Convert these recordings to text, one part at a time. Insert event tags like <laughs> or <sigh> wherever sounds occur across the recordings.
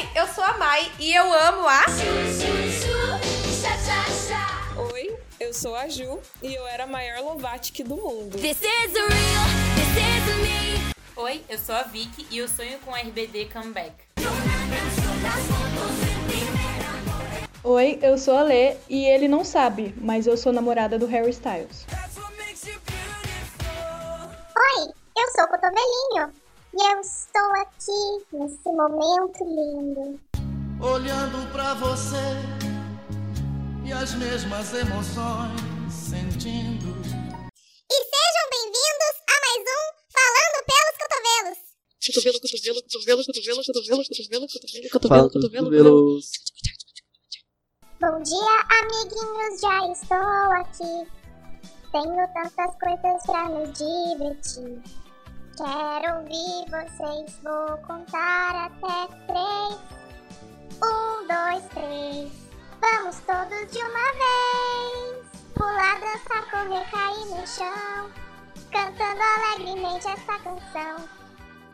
Oi, eu sou a Mai e eu amo a. Oi, eu sou a Ju e eu era a maior Lovatic do mundo. This is real, this is me. Oi, eu sou a Vicky e eu sonho com RBD Comeback. Oi, eu sou a Lê e ele não sabe, mas eu sou namorada do Harry Styles. Oi, eu sou o Cotovelinho e eu estou aqui nesse momento lindo. olhando pra você e as mesmas emoções sentindo. E sejam bem-vindos a mais um Falando pelos Cotovelos. Cotovelo, cotovelo, cotovelo, cotovelo, cotovelo, cotovelo, cotovelo, Fala cotovelo, cotovelo. cotovelos. Bom dia, amiguinhos, já estou aqui. Tenho tantas coisas pra me divertir. Quero ouvir vocês, vou contar até três. Um, dois, três. Vamos todos de uma vez. Pular, dançar, correr, cair no chão. Cantando alegremente essa canção.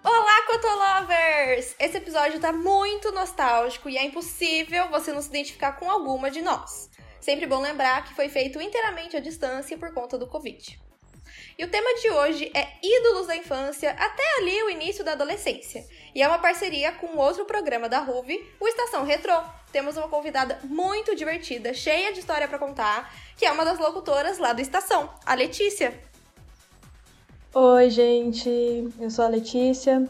Olá, Cotolovers! Esse episódio tá muito nostálgico e é impossível você não se identificar com alguma de nós. Sempre bom lembrar que foi feito inteiramente à distância por conta do Covid. E o tema de hoje é ídolos da infância até ali o início da adolescência. E é uma parceria com outro programa da RUV, o Estação Retrô. Temos uma convidada muito divertida, cheia de história pra contar, que é uma das locutoras lá do Estação, a Letícia. Oi, gente, eu sou a Letícia,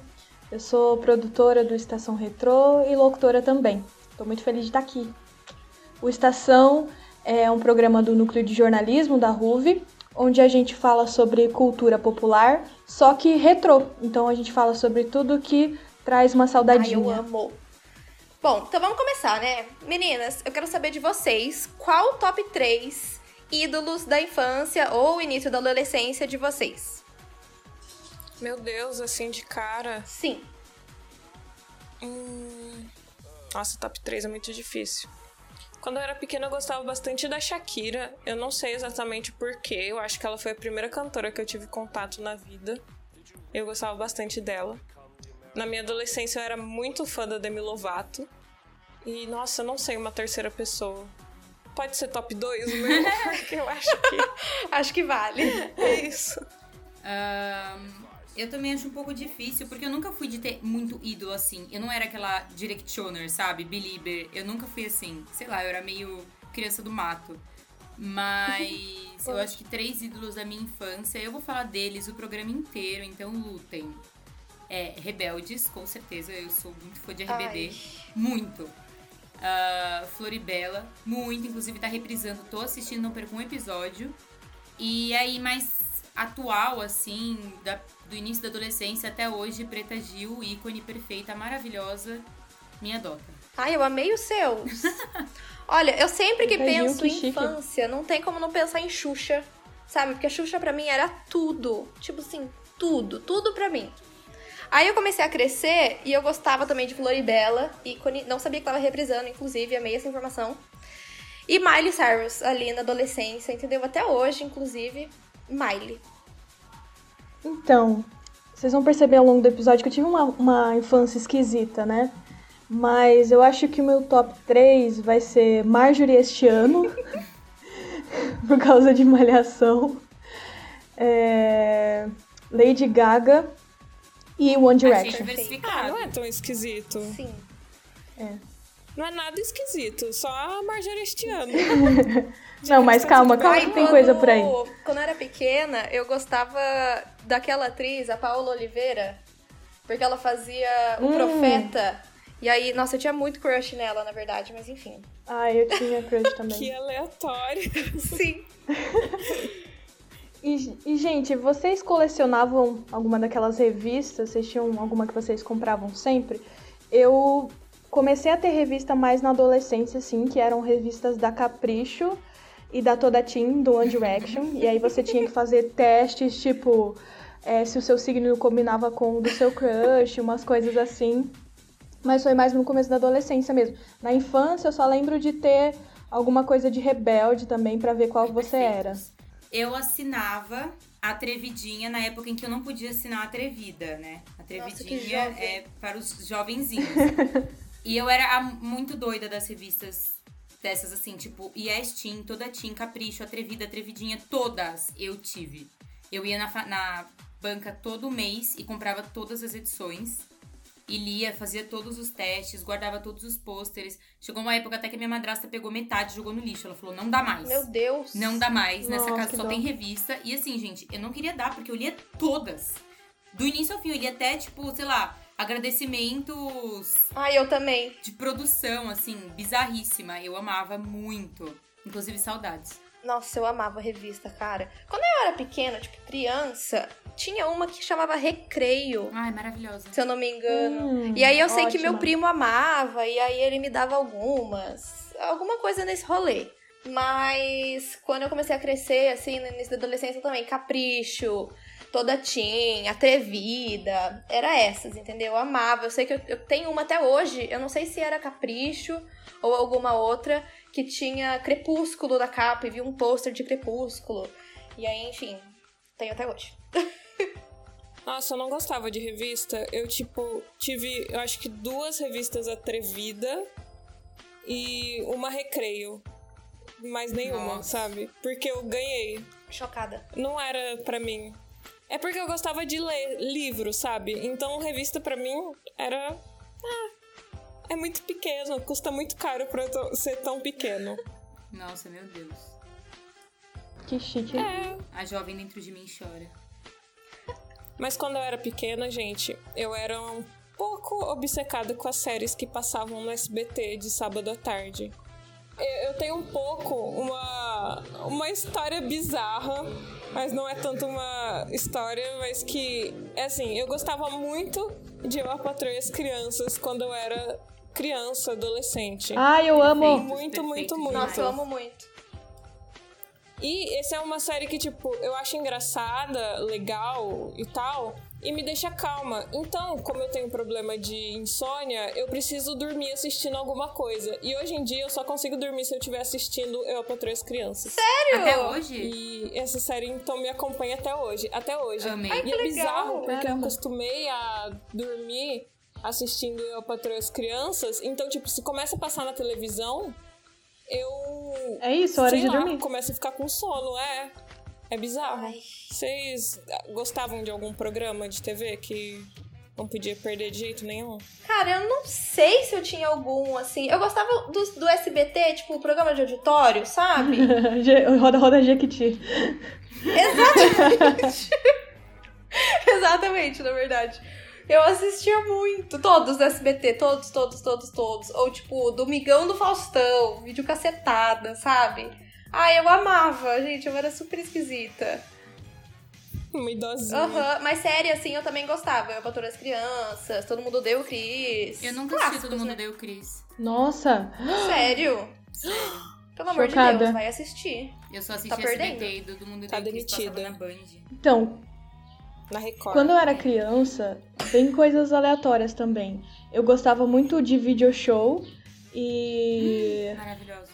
eu sou produtora do Estação Retrô e locutora também. Estou muito feliz de estar aqui. O Estação é um programa do Núcleo de Jornalismo da RUV, onde a gente fala sobre cultura popular, só que retrô. Então a gente fala sobre tudo que traz uma Ai, saudadinha. eu amo. Bom, então vamos começar, né? Meninas, eu quero saber de vocês qual o top 3 ídolos da infância ou início da adolescência de vocês. Meu Deus, assim de cara. Sim. Hum... Nossa, top 3 é muito difícil. Quando eu era pequena, eu gostava bastante da Shakira. Eu não sei exatamente porquê. Eu acho que ela foi a primeira cantora que eu tive contato na vida. Eu gostava bastante dela. Na minha adolescência, eu era muito fã da Demi Lovato. E, nossa, eu não sei uma terceira pessoa. Pode ser top 2 o meu? <laughs> Porque eu acho que Acho que vale. <laughs> é isso. Ahn, eu também acho um pouco difícil, porque eu nunca fui de ter muito ídolo assim. Eu não era aquela directioner, sabe? Belieber. Eu nunca fui assim. Sei lá, eu era meio criança do mato. Mas <laughs> eu acho que três ídolos da minha infância, eu vou falar deles o programa inteiro, então lutem. É, Rebeldes, com certeza, eu sou muito fã de RBD. Muito. Ah, Floribela, muito, inclusive tá reprisando, tô assistindo, não perco um episódio. E aí, mais atual, assim, da- do início da adolescência até hoje, Preta Gil, ícone perfeita, maravilhosa, minha dota. Ai, eu amei os seus. <laughs> Olha, eu sempre que Preta Gil, penso que em chique. infância, não tem como não pensar em Xuxa, sabe? Porque a Xuxa pra mim era tudo. Tipo assim, tudo, tudo pra mim. Aí eu comecei a crescer e eu gostava também de Floribela, ícone, não sabia que tava reprisando, inclusive, amei essa informação. E Miley Cyrus, ali na adolescência, entendeu? Até hoje, inclusive, Miley. Então, vocês vão perceber ao longo do episódio que eu tive uma, uma infância esquisita, né? Mas eu acho que o meu top 3 vai ser Marjorie este ano, <laughs> por causa de malhação. É, Lady Gaga e One Achei Direction. Ah, diversificado. não é tão esquisito. Sim. Não é nada esquisito, só a Marjorie este ano. <laughs> Não, mas calma, calma Aí, que tem coisa por aí. Quando eu era pequena, eu gostava daquela atriz, a Paola Oliveira, porque ela fazia o Hum. Profeta. E aí, nossa, eu tinha muito crush nela, na verdade, mas enfim. Ah, eu tinha crush <laughs> também. Que aleatório. Sim. E, e, gente, vocês colecionavam alguma daquelas revistas? Vocês tinham alguma que vocês compravam sempre? Eu comecei a ter revista mais na adolescência, assim, que eram revistas da Capricho e da Toda Teen, do One Direction. e aí você tinha que fazer testes, tipo, é, se o seu signo combinava com o do seu crush, umas coisas assim. Mas foi mais no começo da adolescência mesmo. Na infância, eu só lembro de ter alguma coisa de rebelde também, pra ver qual você era. Eu assinava a Atrevidinha na época em que eu não podia assinar a Atrevida, né? Nossa, que Atrevidinha jovem. é para os jovenzinhos. <laughs> E eu era muito doida das revistas dessas, assim, tipo, Yes Teen, toda Teen, Capricho, Atrevida, Atrevidinha, todas eu tive. Eu ia na, na banca todo mês e comprava todas as edições. E lia, fazia todos os testes, guardava todos os pôsteres. Chegou uma época até que minha madrasta pegou metade e jogou no lixo. Ela falou, não dá mais. Meu Deus. Não dá mais. Nessa casa só dó. tem revista. E assim, gente, eu não queria dar, porque eu lia todas. Do início ao fim, eu lia até, tipo, sei lá, agradecimentos Ai, eu também. de produção, assim, bizarríssima. Eu amava muito. Inclusive, saudades. Nossa, eu amava revista, cara. Quando eu era pequena, tipo, criança, tinha uma que chamava Recreio, Ai, maravilhosa. se eu não me engano. Hum, E aí eu sei que ótima. meu primo amava, e aí ele me dava algumas. Alguma coisa nesse rolê. Mas quando eu comecei a crescer, assim, no início da adolescência também, Capricho, Toda Teen, Atrevida, era essas, entendeu? Eu amava. Eu sei que eu, eu tenho uma até hoje, eu não sei se era Capricho ou alguma outra, que tinha Crepúsculo da capa e vi um pôster de Crepúsculo. E aí, enfim, tenho até hoje. <laughs> Nossa, eu não gostava de revista. Eu, tipo, tive, eu acho que duas revistas Atrevida e uma Recreio. Mais nenhuma, Nossa. sabe? Porque eu ganhei. Chocada. Não era pra mim. É porque eu gostava de ler livro, sabe? Então revista pra mim era. Ah, é muito pequeno, custa muito caro pra ser tão pequeno. Nossa, meu Deus. Que chique. É. A jovem dentro de mim chora. Mas quando eu era pequena, gente, eu era um pouco obcecada com as séries que passavam no SBT de sábado à tarde. Eu, eu tenho um pouco uma, uma história bizarra, mas não é tanto uma história, mas que, é assim, eu gostava muito de Eu, a Patroa e as Crianças quando eu era criança, adolescente. Ai, eu amo. Perfeito, Muito, perfeito muito, muito. Nossa, eu amo muito. E essa é uma série que, tipo, eu acho engraçada, legal e tal, e me deixa calma. Então, como eu tenho problema de insônia, eu preciso dormir assistindo alguma coisa. E hoje em dia eu só consigo dormir se eu estiver assistindo Eu, e as Crianças. Sério? Até hoje? E essa série, então, me acompanha até hoje. Até hoje. Amei. E Ai, é legal. bizarro, porque eu acostumei a dormir assistindo Eu, e as Crianças. Então, tipo, se começa a passar na televisão, eu É isso, hora sei de lá, dormir. começa a ficar com sono, é. É bizarro. Ai. Vocês gostavam de algum programa de TV que não podia perder de jeito nenhum? Cara, eu não sei se eu tinha algum, assim. Eu gostava do, do SBT, tipo, o programa de auditório, sabe? <laughs> Roda, roda Jequiti. Exatamente. <laughs> Exatamente, na verdade. Eu assistia muito, todos do SBT, todos, todos, todos, todos. Ou tipo, Domingão do Faustão, videocassetada, sabe? Ai, eu amava, gente, eu era super esquisita. Uma idosinha. Aham, mas série, assim, eu também gostava. Eu Patrulha as Crianças, Todo Mundo Deu o Cris. Eu nunca assisti Todo Mundo né? Deu Cris. Noça. Sério? Sério. Pelo amor de Chocada. Deus, vai assistir. Eu só assisti Tá perdendo. SBT e Todo Mundo Tá Deu Cris passava na Band. Então, Na Record. quando eu era criança, tem coisas aleatórias também. Eu gostava muito de video show e. Maravilhosos.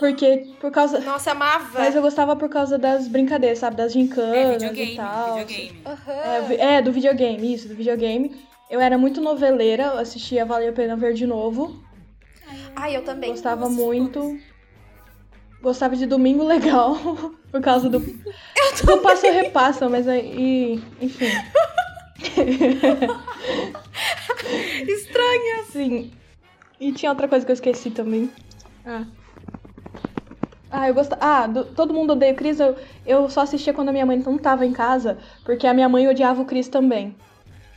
Porque. Por causa. Nossa, amava. Mas eu gostava por causa das brincadeiras, sabe? Das É, gincanas videogame. e tal. Videogame. Aham. É, é, do videogame, isso, do videogame. Eu era muito noveleira, eu assistia Vale a Pena Ver de novo. Ai, eu também. Gostava assisti muito. Gostava de Domingo Legal, <laughs> por causa do. do <laughs> passo repassa, mas aí. Enfim. <laughs> Estranha. Sim. E tinha outra coisa que eu esqueci também. Ah. Ah, eu gostava. Ah, do- todo mundo odeia o Chris. Eu, eu só assistia quando a minha mãe não tava em casa, porque a minha mãe odiava o Chris também.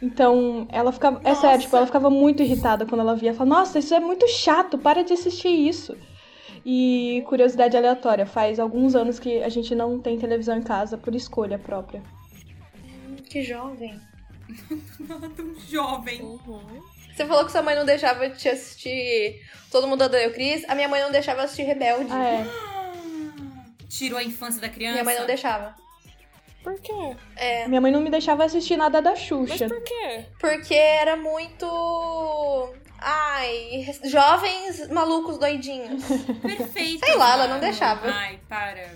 Então, ela ficava. É Nossa. sério, tipo, ela ficava muito irritada quando ela via. Falava, nossa, isso é muito chato, para de assistir isso. E curiosidade aleatória, faz alguns anos que a gente não tem televisão em casa por escolha própria. Que jovem. <laughs> Tão jovem. Uhum. Você falou que sua mãe não deixava te assistir Todo Mundo Odeia o Chris. A minha mãe não deixava assistir Rebelde. Ah, é. <laughs> Tirou a infância da criança. Minha mãe não deixava. Por quê? É. Minha mãe não me deixava assistir nada da Mas Xuxa. por quê? Porque era muito. Ai, jovens malucos doidinhos. <laughs> Perfeito. Sei lá, ela não mano. deixava. Ai, para.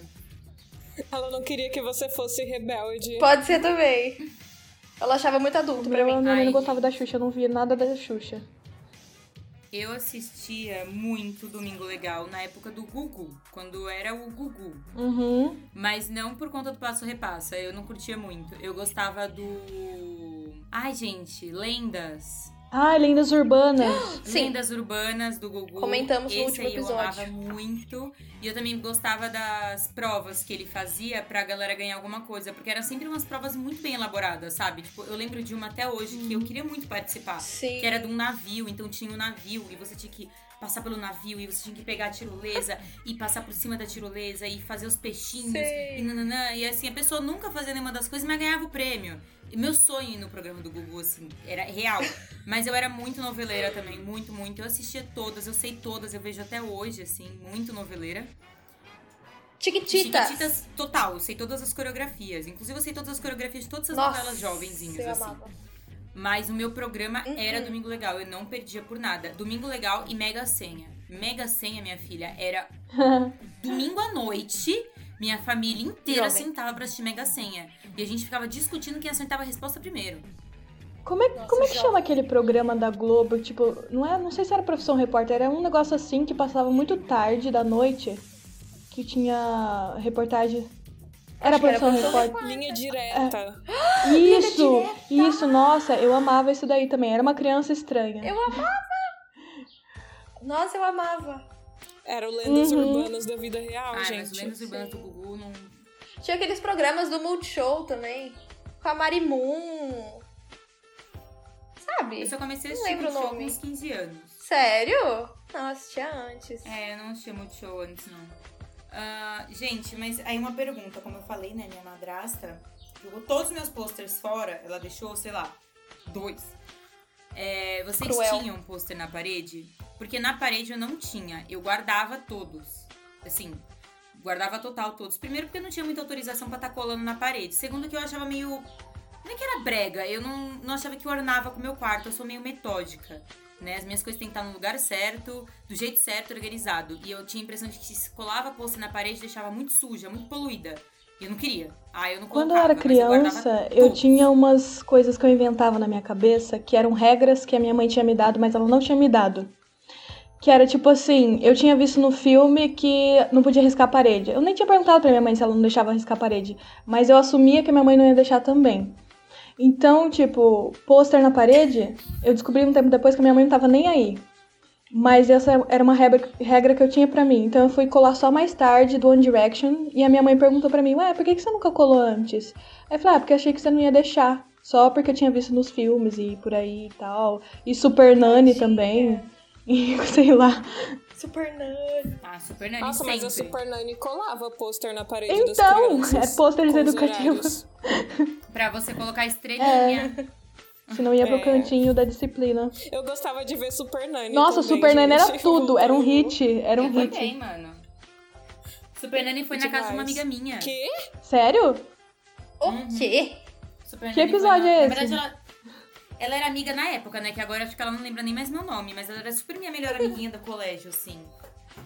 Ela não queria que você fosse rebelde. Pode ser também. Ela achava muito adulto pra Minha mim. minha mãe não gostava da Xuxa, eu não via nada da Xuxa. Eu assistia muito Domingo Legal na época do Gugu, quando era o Gugu. Uhum. Mas não por conta do Passo Repassa, eu não curtia muito. Eu gostava do. Ai, gente, Lendas. Ah, lendas urbanas. <gasps> Sim. Lendas Urbanas do Gugu. Comentamos no Esse último aí eu episódio. amava muito. E eu também gostava das provas que ele fazia pra galera ganhar alguma coisa. Porque eram sempre umas provas muito bem elaboradas, sabe? Tipo, eu lembro de uma até hoje que eu queria muito participar. Sim. Que era de um navio, então tinha um navio e você tinha que passar pelo navio e você tinha que pegar a tirolesa e passar por cima da tirolesa e fazer os peixinhos e nananã. E assim, a pessoa nunca fazia nenhuma das coisas, mas ganhava o prêmio. E meu sonho no programa do Gugu, assim, era real. Mas eu era muito noveleira também, muito, muito. Eu assistia todas, eu sei todas, eu vejo até hoje, assim, muito noveleira. Chiquititas. Chiquititas, total, eu sei todas as coreografias. Inclusive, eu sei todas as coreografias de todas as Nossa, novelas jovenzinhas, assim. amava. Mas o meu programa Uhum. era Domingo Legal, eu não perdia por nada. Domingo Legal e Mega Senha. Mega Senha, minha filha, era <laughs> domingo à noite. Minha família inteira Jovem. sentava pra assistir Mega Senha. E a gente ficava discutindo quem acertava a resposta primeiro. Como é, como é que jovem. chama aquele programa da Globo? Tipo, não é, não sei se era Profissão Repórter, era um negócio assim que passava muito tarde da noite, que tinha reportagem. Era Acho que era Profissão Profissão Repórter. Linha direta. <gasps> Isso, isso, nossa, eu amava isso daí também. Era uma criança estranha. Eu amava. Nossa, eu amava. Era o Lendas Uhum. Urbanas da vida real, Ai, gente. mas Lendas Urbanas do Gugu não. Tinha aqueles programas do Multishow também. Com a Marimun. Sabe? Eu só comecei a Não assistir lembro o Multishow com uns 15 anos. Sério? Não, assistia antes. É, eu não assistia Multishow antes, não. Ah, gente, mas aí uma pergunta, como eu falei, né? Minha madrasta jogou todos os meus posters fora, ela deixou, sei lá, dois. É, vocês Cruel. tinham pôster na parede? Porque na parede eu não tinha, eu guardava todos. Assim, guardava total todos. Primeiro porque eu não tinha muita autorização pra estar colando na parede. Segundo que eu achava meio... Não é que era brega, eu não, não achava que ornava com o meu quarto, eu sou meio metódica. Né? As minhas coisas têm que estar no lugar certo, do jeito certo, organizado. E eu tinha a impressão de que se colava pôster na parede, deixava muito suja, muito poluída. E eu não queria. Ah, eu não Quando eu era criança, eu todos. tinha umas coisas que eu inventava na minha cabeça, que eram regras que a minha mãe tinha me dado, mas ela não tinha me dado. Que era tipo assim, eu tinha visto no filme que não podia riscar a parede. Eu nem tinha perguntado pra minha mãe se ela não deixava riscar a parede, mas eu assumia que a minha mãe não ia deixar também. Então, tipo, pôster na parede, eu descobri um tempo depois que a minha mãe não tava nem aí. Mas essa era uma regra, que eu tinha pra mim. Então eu fui colar só mais tarde do One Direction. E a minha mãe perguntou pra mim, ué, por que que você nunca colou antes? Aí eu falei, ah, porque achei que você não ia deixar. Só porque eu tinha visto nos filmes e por aí e tal. E Super Nani também. <laughs> E sei lá. Super Nani. Ah, Super Nani Nossa, sempre. mas a Super Nani colava pôster na parede das Então, crianças. é pôsteres educativos. Pra você colocar estrelinha. Senão ia pro É. cantinho da disciplina. Eu gostava de ver Super Nani. Nossa, também, Super Nani era tudo. Era um hit. Era um eu hit. também, mano. Super Nani foi na casa de uma Demais. amiga minha. Que? Sério? O Uhum. quê? Super Que Nani foi episódio na- é Na esse? verdade, ela, ela era amiga na época, né? Que agora acho que ela não lembra nem mais meu nome, mas ela era super minha melhor amiguinha do colégio, assim.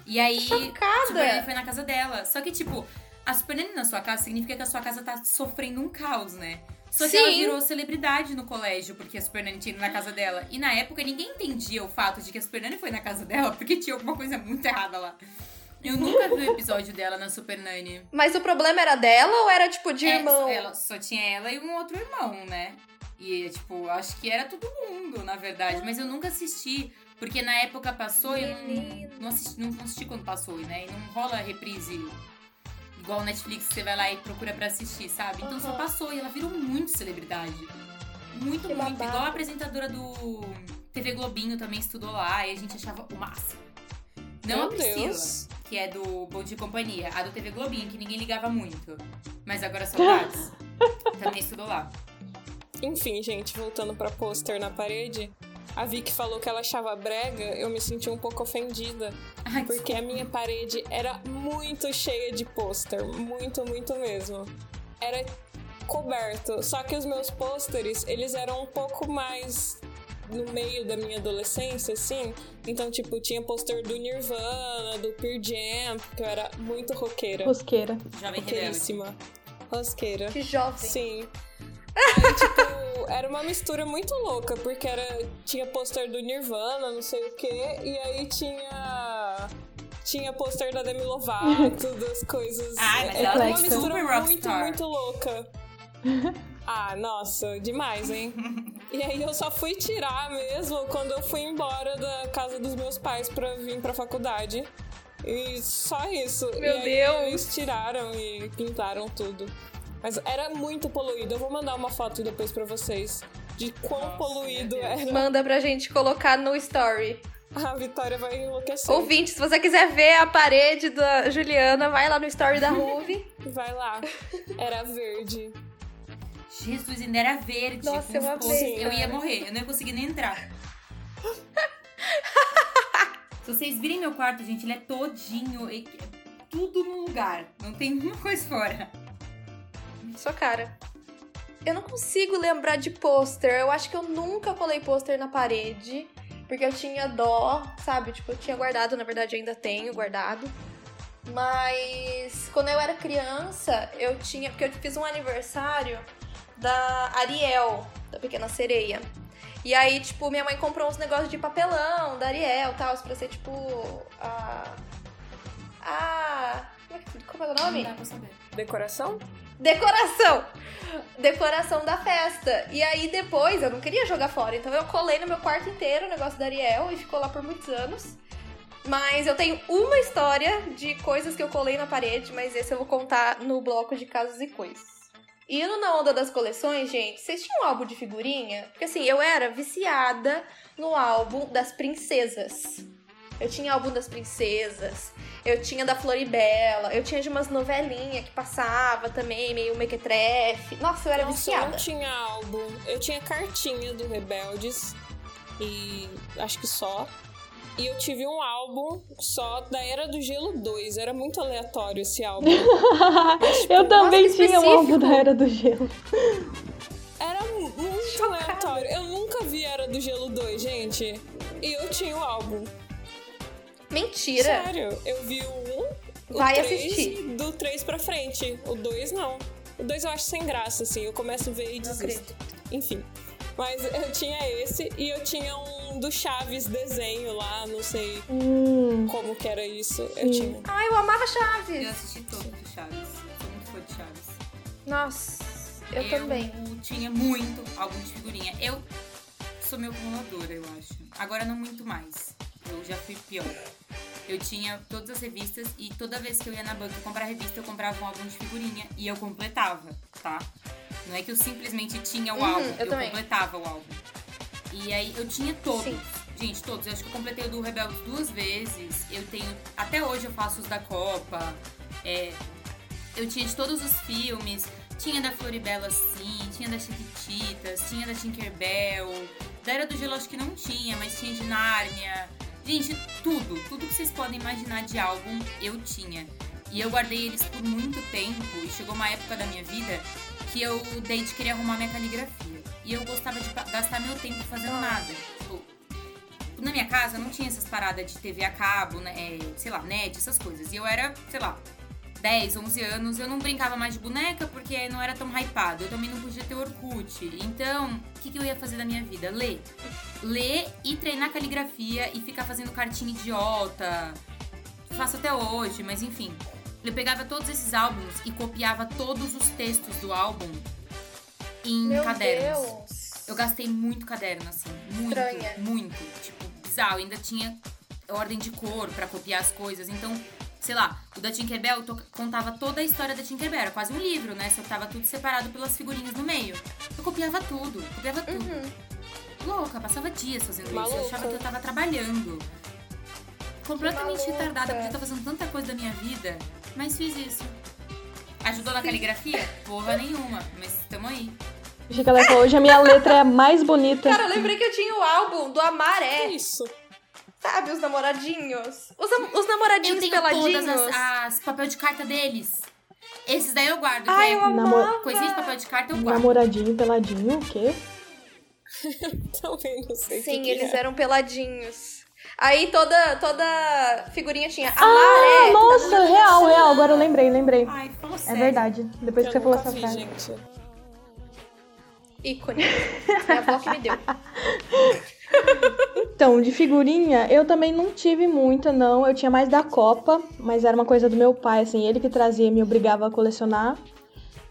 E aí, Chocada. Super Nani foi na casa dela. Só que, tipo, a Super Nani na sua casa significa que a sua casa tá sofrendo um caos, né? Só que ela Sim. virou celebridade no colégio, porque a Super Nani tinha ido na casa dela. E na época ninguém entendia o fato de que a Super Nani foi na casa dela, porque tinha alguma coisa muito errada lá. Eu nunca vi o episódio dela na Super Nani. Mas o problema era dela ou era tipo de É, irmão? ela, só tinha ela e um outro irmão, né? E, tipo, acho que era todo mundo, na verdade. Mas eu nunca assisti, porque na época passou e eu não, não, assisti, não assisti quando passou, né? E não rola reprise igual o Netflix, que você vai lá e procura pra assistir, sabe? Então só Aham. passou e ela virou muito celebridade. Muito, Que muito. babado. Igual a apresentadora do TV Globinho também estudou lá e a gente achava o máximo. Não Meu a Priscila, Deus. que é do Bom de Companhia, a do TV Globinho, que ninguém ligava muito. Mas agora saudades. <laughs> também estudou lá. Enfim, gente, voltando pra pôster na parede. A Vicky falou que ela achava brega, eu me senti um pouco ofendida. Ai, Porque a minha parede era muito cheia de pôster. Muito, muito mesmo. Era coberto. Só que os meus pôsteres, eles eram um pouco mais no meio da minha adolescência, assim. Então, tipo, tinha pôster do Nirvana, do Pearl Jam, porque eu era muito roqueira. Rosqueira. Jovem Rebelde. Rosqueira. Que jovem. Sim. Aí, tipo, era uma mistura muito louca, porque era, tinha pôster do Nirvana, não sei o quê, e aí tinha. Tinha pôster da Demi Lovato, <laughs> das coisas. Ai, mas era ela uma é mistura super muito, rockstar. muito louca. Ah, nossa, demais, hein? E aí eu só fui tirar mesmo quando eu fui embora da casa dos meus pais pra vir pra faculdade. E só isso. Meu e aí Deus. Eles tiraram e pintaram tudo. Mas era muito poluído. Eu vou mandar uma foto depois pra vocês de quão Nossa, poluído era. Manda pra gente colocar no story. A Vitória vai enlouquecer. Ouvinte, se você quiser ver a parede da Juliana, vai lá no story da Ruve. <laughs> Vai lá. Era verde. Jesus, ainda era verde. Nossa, eu amei. Eu ia morrer, eu não ia conseguir nem entrar. <laughs> Se vocês virem meu quarto, gente, ele é todinho. e- Tudo no lugar. Não tem <laughs> uma coisa fora. Sua cara. Eu não consigo lembrar de pôster. Eu acho que eu nunca colei pôster na parede. Porque eu tinha dó, sabe? Tipo, eu tinha guardado, na verdade ainda tenho guardado. Mas quando eu era criança, eu tinha. Porque eu fiz um aniversário da Ariel, da Pequena Sereia. E aí, tipo, minha mãe comprou uns negócios de papelão da Ariel e tal, pra ser tipo. A. A. Como é, que- como é o Não nome? dá pra saber. Decoração? Decoração! Decoração da festa. E aí depois, eu não queria jogar fora, então eu colei no meu quarto inteiro o negócio da Ariel e ficou lá por muitos anos. Mas eu tenho uma história de coisas que eu colei na parede, mas esse eu vou contar no bloco de casos e coisas. Indo na onda das coleções, gente, vocês tinham um álbum de figurinha? Porque assim, eu era viciada no álbum das princesas. Eu tinha álbum das princesas, eu tinha da Floribela, eu tinha de umas novelinhas que passava também, meio mequetrefe. Nossa, eu era Nossa, eu viciada. não tinha álbum. Eu tinha cartinha do Rebeldes. E acho que só. E eu tive um álbum só da Era do Gelo 2. Era muito aleatório esse álbum. <laughs> Eu também nossa, tinha específico. álbum da Era do Gelo. Era muito aleatório. Eu nunca vi Era do Gelo 2, gente. E eu tinha o álbum. Mentira. Sério, eu vi o 1, Vai o 3, assistir. do 3 pra frente. O 2 não. O 2 eu acho sem graça, assim. Eu começo a ver e Não desisto. Enfim. Mas eu tinha esse e eu tinha um do Chaves desenho lá, não sei Hum, como que era isso. Eu Hum. tinha. Ai, eu amava Eu Chaves. assisti todos do Chaves. Sou muito fã de Chaves. Nossa, eu, também. tinha muito álbum de figurinha. Eu sou meio acumuladora, eu acho. Agora não muito mais. Eu já fui pior. Eu tinha todas as revistas e toda vez que eu ia na banca comprar revista, eu comprava um álbum de figurinha e eu completava, tá? Não é que eu simplesmente tinha o Uhum, álbum, eu eu, completava o álbum. E aí eu tinha todos. Sim. Gente, todos. Eu acho que eu completei o do Rebeldes duas vezes. Eu tenho. Até hoje eu faço os da Copa. É, eu tinha de todos os filmes. Tinha da Floribela, sim. Tinha da Chiquititas. Tinha da Tinkerbell. Da Era do Gelo acho que não tinha, mas tinha de Nárnia. Gente, tudo. Tudo que vocês podem imaginar de álbum, eu tinha. E eu guardei eles por muito tempo. E chegou uma época da minha vida que eu dei de querer arrumar minha caligrafia. E eu gostava de gastar meu tempo fazendo nada. Tipo, na minha casa não tinha essas paradas de TV a cabo, né, é, sei lá, net, essas coisas. E eu era, sei lá, 10, 11 anos, eu não brincava mais de boneca porque não era tão hypado. Eu também não podia ter Orkut. Então, o que, que eu ia fazer da minha vida? Ler. Ler e treinar caligrafia e ficar fazendo cartinha idiota. Faço até hoje, mas enfim. Eu pegava todos esses álbuns e copiava todos os textos do álbum em Meu cadernos. Deus. Eu gastei muito caderno, assim. Muito, Estranha. muito. Tipo, bizarro. Ainda tinha ordem de cor pra copiar as coisas. Então, sei lá, o da Tinkerbell eu to- contava toda a história da Tinkerbell. Era quase um livro, né? Só que tava tudo separado pelas figurinhas no meio. Eu copiava tudo, copiava tudo. Uhum. Louca, passava dias fazendo isso. Eu Maluca. achava que eu tava trabalhando. Completamente maluca. retardada, podia estar fazendo tanta coisa da minha vida, mas fiz isso. Ajudou na caligrafia? Porra nenhuma, mas tamo aí. Que ela falou, hoje a minha letra é a mais bonita. Cara, eu lembrei que eu tinha o álbum do Que Amaré. isso? Sabe, os namoradinhos? Os, os Eu namoradinhos tenho peladinhos. todas as, as papel de carta deles. Esses daí eu guardo, Ai, que eu é Namo- amava. coisinha de papel de carta eu guardo. Namoradinho, peladinho, o quê? <laughs> Também não sei Sim, que que eles é. eram peladinhos. Aí toda, toda figurinha tinha Ah, Amaré. que nossa, tá real, emoção. real. Agora eu lembrei, lembrei. Ai, É sério. verdade. Depois que Eu você falou essa frase. gente. ícone. Minha avó que me deu. <laughs> Então, de figurinha, eu também não tive muita, não. Eu tinha mais da Copa, mas era uma coisa do meu pai, assim, ele que trazia e me obrigava a colecionar.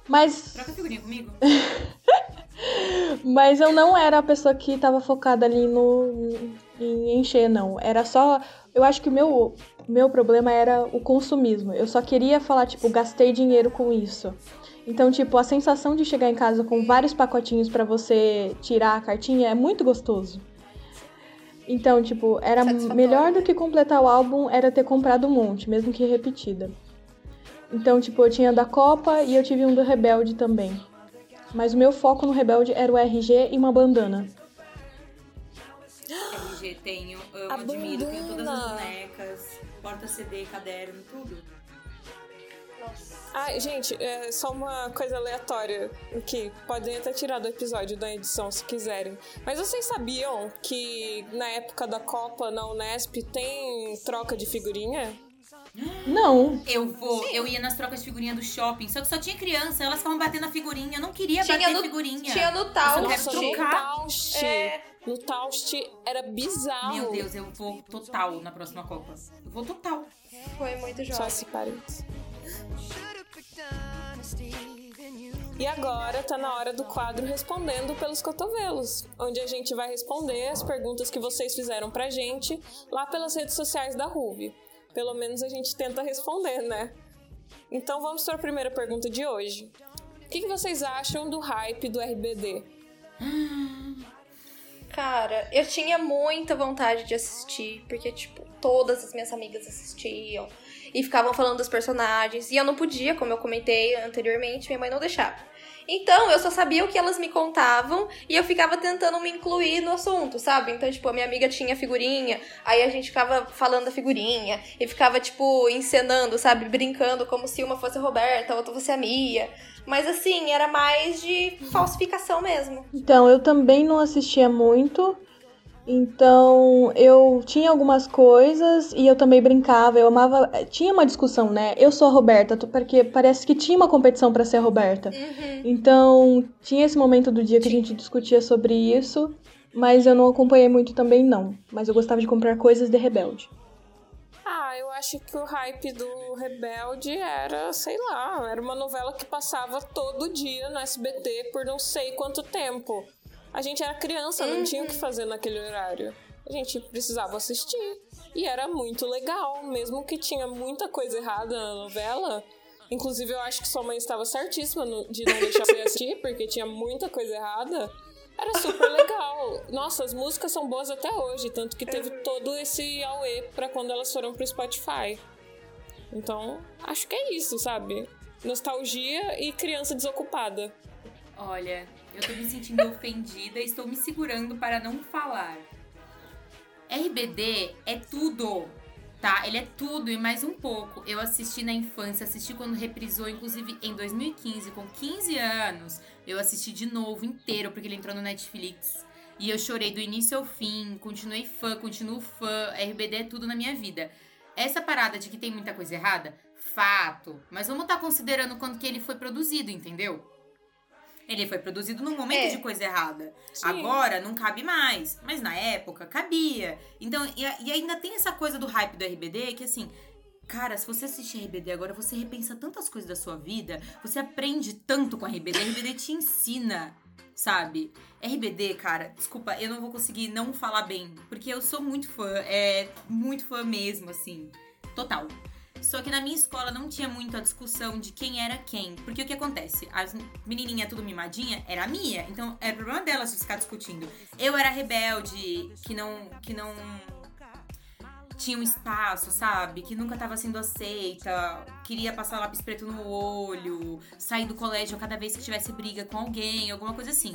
Mas, Troca figurinha comigo. <laughs> mas eu não era a pessoa que tava focada ali no em encher, não. Era só. Eu acho que o meu, meu problema era o consumismo. Eu só queria falar, tipo, gastei dinheiro com isso. Então, tipo, a sensação de chegar em casa com vários pacotinhos pra você tirar a cartinha é muito gostoso. Então, tipo, era melhor do que completar o álbum era ter comprado um monte, mesmo que repetida. Então, tipo, eu tinha da Copa e eu tive um do Rebelde também. Mas o meu foco no Rebelde era o RG e uma bandana. LG tenho, amo, A admiro, tenho todas as bandana. bonecas, porta CD, caderno, tudo. Ah, gente, é só uma coisa aleatória que podem até tirar do episódio da edição se quiserem. Mas vocês sabiam que na época da Copa na Unesp tem troca de figurinha? Não, Eu vou, eu ia nas trocas de figurinha do shopping, só que só tinha criança, elas ficavam batendo na figurinha, eu não queria Tinha bater no, figurinha. tinha no quero Nossa, no. Taust. É. No Taust era bizarro. Meu Deus, eu vou total na próxima Copa. Eu vou total. Foi muito Só jovem. esse parênteses. E agora tá na hora do quadro Respondendo pelos Cotovelos, onde a gente vai responder as perguntas que vocês fizeram pra gente lá pelas redes sociais da Ruby. Pelo menos a gente tenta responder, né? Então vamos para a primeira pergunta de hoje. O que, que vocês acham do hype do RBD? <gasps> Cara, eu tinha muita vontade de assistir, porque, tipo, todas as minhas amigas assistiam e ficavam falando dos personagens, e eu não podia, como eu comentei anteriormente, minha mãe não deixava. Então, eu só sabia o que elas me contavam e eu ficava tentando me incluir no assunto, sabe? Então, tipo, a minha amiga tinha figurinha, aí a gente ficava falando da figurinha e ficava, tipo, encenando, sabe? Brincando como se uma fosse a Roberta, a outra fosse a Mia. Mas, assim, era mais de falsificação mesmo. Então, eu também não assistia muito. Então, eu tinha algumas coisas e eu também brincava, eu amava. Tinha uma discussão, né? Eu sou a Roberta, porque parece que tinha uma competição pra ser a Roberta. Uhum. Então, tinha esse momento do dia que a gente discutia sobre isso, mas eu não acompanhei muito também, não. Mas eu gostava de comprar coisas de Rebelde. Ah, eu acho que o hype do Rebelde era, sei lá, era uma novela que passava todo dia no SBT por não sei quanto tempo. A gente era criança, não tinha o que fazer naquele horário. A gente precisava assistir. E era muito legal, mesmo que tinha muita coisa errada na novela. Inclusive, eu acho que sua mãe estava certíssima de não deixar você assistir, porque tinha muita coisa errada. Era super legal. Nossa, as músicas são boas até hoje, tanto que teve todo esse auê pra quando elas foram pro Spotify. Então, acho que é isso, sabe? Nostalgia e criança desocupada. Olha, eu tô me sentindo ofendida e estou me segurando para não falar. RBD é tudo, tá? Ele é tudo e mais um pouco. Eu assisti na infância, assisti quando reprisou, inclusive em 2015, com 15 anos. Eu assisti de novo inteiro, porque ele entrou no Netflix. E eu chorei do início ao fim, continuei fã, continuo fã. RBD é tudo na minha vida. Essa parada de que tem muita coisa errada, fato. Mas vamos estar considerando quando que ele foi produzido, entendeu? Ele foi produzido num momento É. de coisa errada. Sim. Agora não cabe mais, mas na época cabia. Então, e, e ainda tem essa coisa do hype do RBD que assim, cara, se você assistir RBD agora, você repensa tantas coisas da sua vida, você aprende tanto com RBD, RBD te ensina, sabe? RBD, cara, desculpa, eu não vou conseguir não falar bem, porque eu sou muito fã, é muito fã mesmo, assim, total. Só que na minha escola não tinha muito a discussão de quem era quem. Porque o que acontece? As menininhas tudo mimadinha era a Mia. Então era problema delas de ficar discutindo. Eu era rebelde, que não. que não tinha um espaço, sabe? Que nunca tava sendo aceita, queria passar lápis preto no olho, sair do colégio cada vez que tivesse briga com alguém, alguma coisa assim.